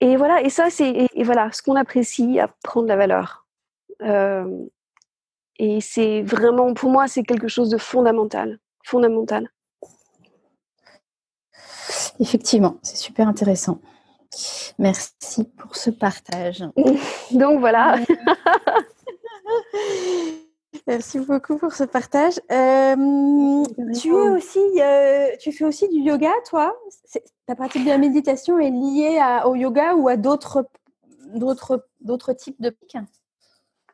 et voilà et ça c'est et, voilà ce qu'on apprécie à prendre la valeur. Euh, et c'est vraiment pour moi c'est quelque chose de fondamental, fondamental. Effectivement, c'est super intéressant. Merci pour ce partage. [laughs] Donc voilà. [laughs] Merci beaucoup pour ce partage. Euh, tu es aussi, euh, tu fais aussi du yoga, toi? Ta pratique de la méditation est liée au yoga ou à d'autres, types de pratiques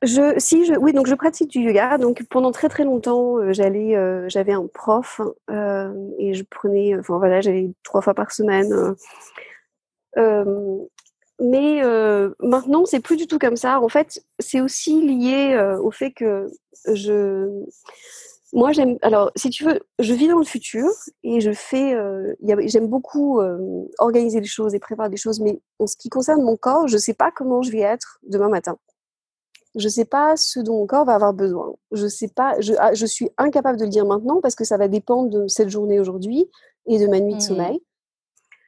je, si, je, oui, donc je pratique du yoga. Donc pendant très très longtemps, euh, j'allais, j'avais un prof et je prenais, enfin voilà, j'allais trois fois par semaine. Mais euh, maintenant, c'est plus du tout comme ça. En fait, c'est aussi lié euh, au fait que je, moi, j'aime. Alors, si tu veux, je vis dans le futur et je fais. Euh, j'aime beaucoup organiser les choses et préparer des choses. Mais en ce qui concerne mon corps, je ne sais pas comment je vais être demain matin. Je ne sais pas ce dont mon corps va avoir besoin. Je sais pas. Je, ah, je suis incapable de le dire maintenant parce que ça va dépendre de cette journée aujourd'hui et de ma nuit de mmh. sommeil.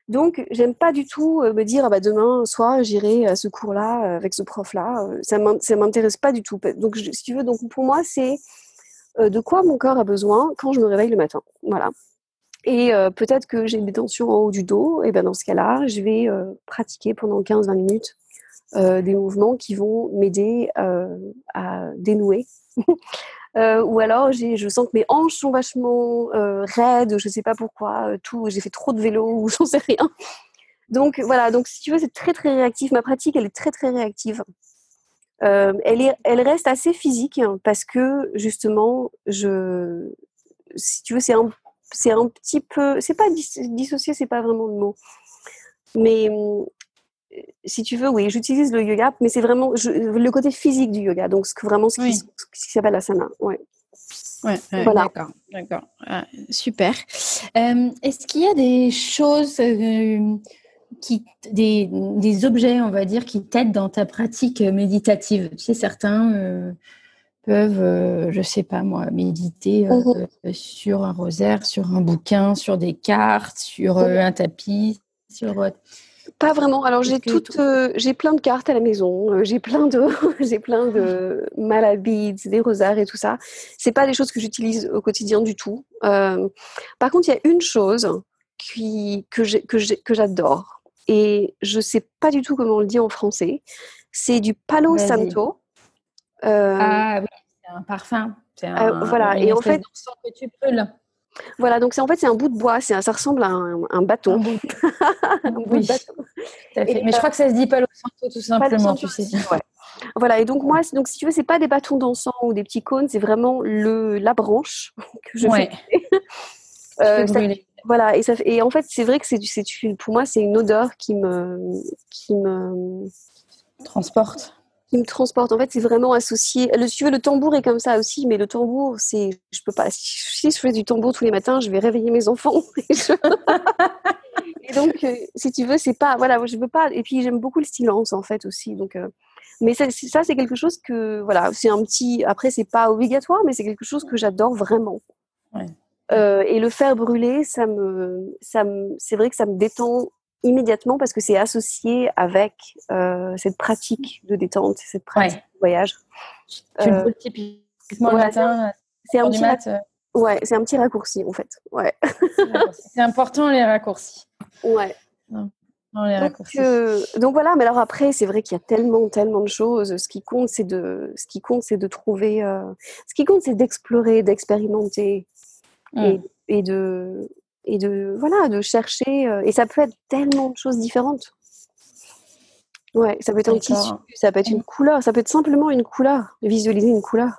Donc, j'aime pas du tout euh, me dire ah bah demain soir j'irai à ce cours-là euh, avec ce prof-là. Euh, ça m'intéresse pas du tout. Donc, si tu veux, donc pour moi c'est de quoi mon corps a besoin quand je me réveille le matin. Voilà. Et peut-être que j'ai des tensions en haut du dos. Et ben dans ce cas-là, je vais pratiquer pendant 15-20 minutes des mouvements qui vont m'aider à dénouer [laughs] Euh, ou alors je sens que mes hanches sont vachement euh, raides, je sais pas pourquoi, euh, tout, j'ai fait trop de vélo [laughs] ou j'en sais rien. Donc voilà, donc si tu veux, c'est très très réactif. Ma pratique, elle est très très réactive. elle, est, elle reste assez physique parce que justement, je, si tu veux, c'est un, c'est un petit peu, c'est pas dissocié, c'est pas vraiment le mot, mais si tu veux, oui, j'utilise le yoga, mais c'est vraiment le côté physique du yoga, donc ce que, vraiment ce qui, s'appelle asana. Ouais. Ouais, voilà. D'accord, d'accord. Ah, super. Euh, est-ce qu'il y a des choses, euh, qui, des, des, objets, on va dire, qui t'aident dans ta pratique méditative? Tu sais, certains, euh, peuvent, euh, je sais pas moi, méditer mhm. sur un rosaire, sur un bouquin, sur des cartes, sur euh, un tapis, sur. Pas vraiment. Alors j'ai toutes, j'ai plein de cartes à la maison, [laughs] j'ai plein de, j'ai plein de des rosaires et tout ça. C'est pas des choses que j'utilise au quotidien du tout. par contre, il y a une chose qui, que j'adore et je sais pas du tout comment on le dit en français. C'est du Palo Santo. Euh, ah oui, c'est un parfum. C'est un, euh, voilà, et en fait, que tu Voilà, donc c'est en fait c'est un bout de bois, c'est ça ressemble à un, bâton. Un bout, de [laughs] bâton. Mais je crois que ça se dit Palo Santo tout simplement, tu sais. Voilà, et donc moi, donc si tu veux, c'est pas des bâtons d'encens ou des petits cônes, c'est vraiment le la branche [laughs] que je ouais. fais. [laughs] euh, ça, voilà, et, ça, et en fait, c'est vrai que c'est, pour moi, c'est une odeur qui me, qui me transporte. Qui me transporte. En fait, c'est vraiment associé. Le, si tu veux, le tambour est comme ça aussi, mais le tambour, c'est, je peux pas. Si, je fais du tambour tous les matins, je vais réveiller mes enfants. [laughs] Et, donc, euh, si tu veux, c'est pas, voilà, je veux pas. Et puis, j'aime beaucoup le silence, en fait, aussi. Donc, euh, mais ça, ça c'est quelque chose que, voilà, c'est un petit. Après, c'est pas obligatoire, mais c'est quelque chose que j'adore vraiment. Ouais. Euh, et le faire brûler, ça me, ça me, c'est vrai que ça me détend immédiatement parce que c'est associé avec euh, cette pratique de détente, cette pratique de voyage. Tu le brûles typiquement le matin, c'est un petit Ouais, c'est un petit raccourci en fait. Ouais. c'est important les raccourcis. Ouais. Non. les raccourcis. Donc, euh, donc, voilà, mais alors après, c'est vrai qu'il y a tellement, tellement de choses. Ce qui compte, c'est de, ce qui compte, c'est de trouver. ce qui compte, c'est d'explorer, d'expérimenter. Mm. et, de et de voilà de chercher euh, et ça peut être tellement de choses différentes ouais ça peut être un tissu ça peut être une couleur ça peut être simplement une couleur visualiser une couleur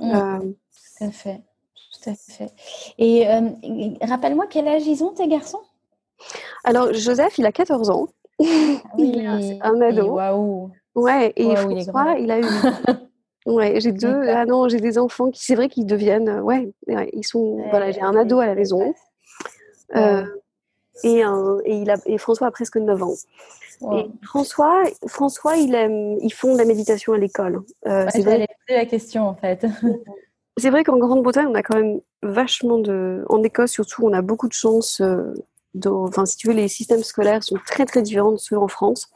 mm. euh, tout à fait tout à fait et euh, rappelle-moi quel âge ils ont tes garçons? Alors Joseph il a 14 ans ah oui, un ado waouh ouais et François il a eu [laughs] Ouais, j'ai deux. Ah non, j'ai des enfants qui, c'est vrai qu'ils deviennent. Ouais, ils sont. voilà, j'ai un ado à la maison. Euh, et, un, et, il a, et François a presque 9 ans. Et François, François, il aime, ils font de la méditation à l'école. Euh, c'est vrai. la question en fait. [laughs] c'est vrai qu'en Grande-Bretagne, on a quand même vachement de. En Écosse surtout, on a beaucoup de chance. Euh, enfin, si tu veux, les systèmes scolaires sont très très différents de ceux en France.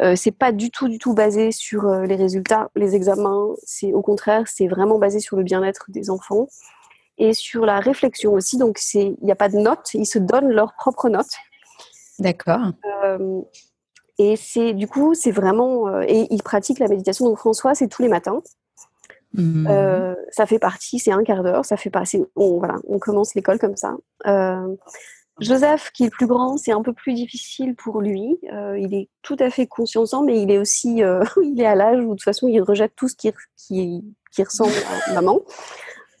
Euh, c'est pas du tout, du tout basé sur euh, les résultats, les examens. C'est au contraire, c'est vraiment basé sur le bien-être des enfants et sur la réflexion aussi. Donc, il n'y a pas de notes, ils se donnent leurs propres notes. D'accord. Euh, et c'est du coup, c'est vraiment et ils pratiquent la méditation. Donc François, c'est tous les matins. Mmh. ça fait partie, c'est un quart d'heure, ça fait passer. On, voilà, on commence l'école comme ça. Joseph, qui est le plus grand, c'est un peu plus difficile pour lui. Euh, il est tout à fait consciencant, mais il est aussi, euh, [laughs] il est à l'âge où de toute façon il rejette tout ce qui, qui, qui ressemble à maman.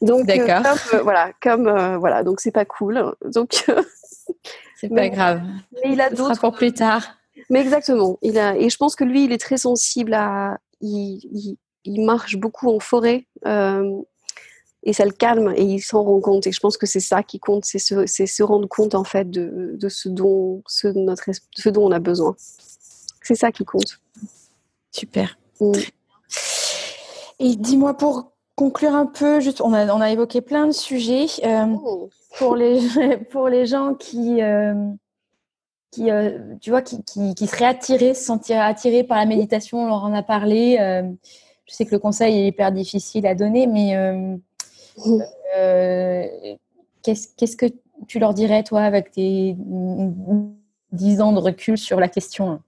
Donc, euh, comme, voilà, comme voilà, donc c'est pas cool. Donc, [laughs] c'est pas grave. Mais il a d'autres. pour plus tard. Mais exactement. Il a, et je pense que lui, il est très sensible à. Il, il, il marche beaucoup en forêt et ça le calme et il s'en rend compte. Et je pense que c'est ça qui compte, c'est se, se, rendre compte en fait de, de ce, dont, ce, notre, ce dont on a besoin. C'est ça qui compte. Super. Mm. Et dis-moi pour conclure un peu, juste, on, a, on a évoqué plein de sujets. Euh, oh. pour, les, [laughs] pour les gens qui, euh, qui, euh, tu vois, qui, qui, qui, seraient attirés, se sentir attirés par la méditation, on leur en a parlé. je sais que le conseil est hyper difficile à donner, mais euh, qu'est-ce que tu leur dirais, toi, avec tes 10 ans de recul sur la question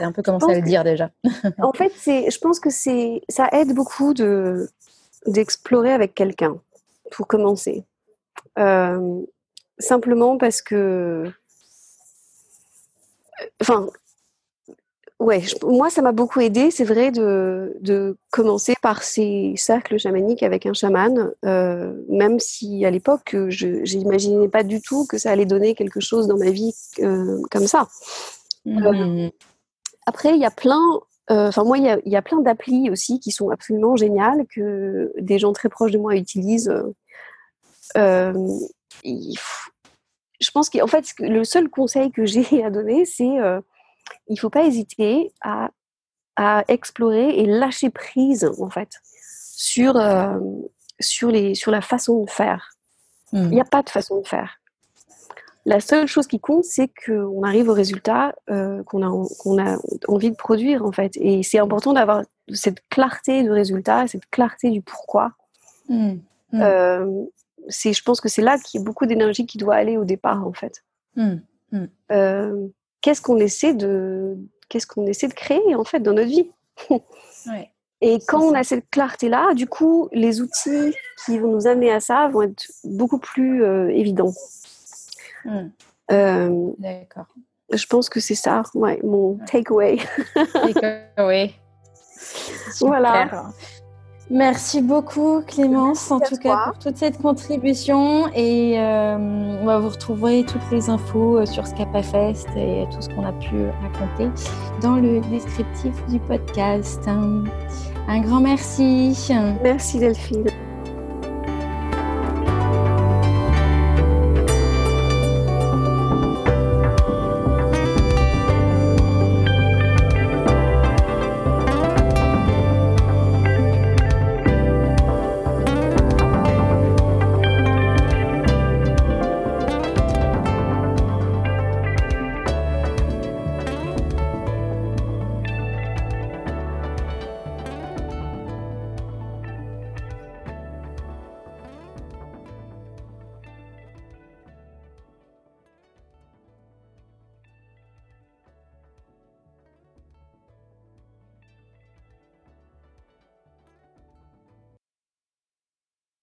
c'est un peu commencé à le dire déjà. [laughs] en fait, je pense que ça aide beaucoup de, d'explorer avec quelqu'un, pour commencer. Euh, simplement parce que. Enfin, Ouais, moi ça m'a beaucoup aidé, c'est vrai, de, de, commencer par ces cercles chamaniques avec un chaman, euh, même si à l'époque je n'imaginais pas du tout que ça allait donner quelque chose dans ma vie euh, comme ça. Mmh. Après, il y a plein, euh, enfin moi il y a, y a, plein d'applis aussi qui sont absolument géniales que des gens très proches de moi utilisent. je pense qu'en fait le seul conseil que j'ai [laughs] à donner c'est il ne faut pas hésiter à, explorer et lâcher prise, en fait, sur, sur, les, sur la façon de faire. Il n'y a pas de façon de faire. La seule chose qui compte, c'est qu'on arrive au résultat qu'on a, qu'on a envie de produire, en fait. Et c'est important d'avoir cette clarté de résultat, cette clarté du pourquoi. Mm. Mm. c'est, je pense que c'est là qu'il y a beaucoup d'énergie qui doit aller au départ, en fait. Mm. qu'est-ce qu'on essaie de, qu'est-ce qu'on essaie de créer, en fait, dans notre vie? [laughs] Et quand on a cette clarté-là, du coup, les outils qui vont nous amener à ça vont être beaucoup plus évidents. Hmm. Euh, D'accord. Je pense que c'est ça, ouais, mon takeaway. takeaway. [laughs] voilà. Merci beaucoup Clémence, en tout cas pour toute cette contribution et euh, on va vous retrouver toutes les infos euh, sur Scapa Fest et tout ce qu'on a pu raconter dans le descriptif du podcast. Un grand merci. Merci Delphine.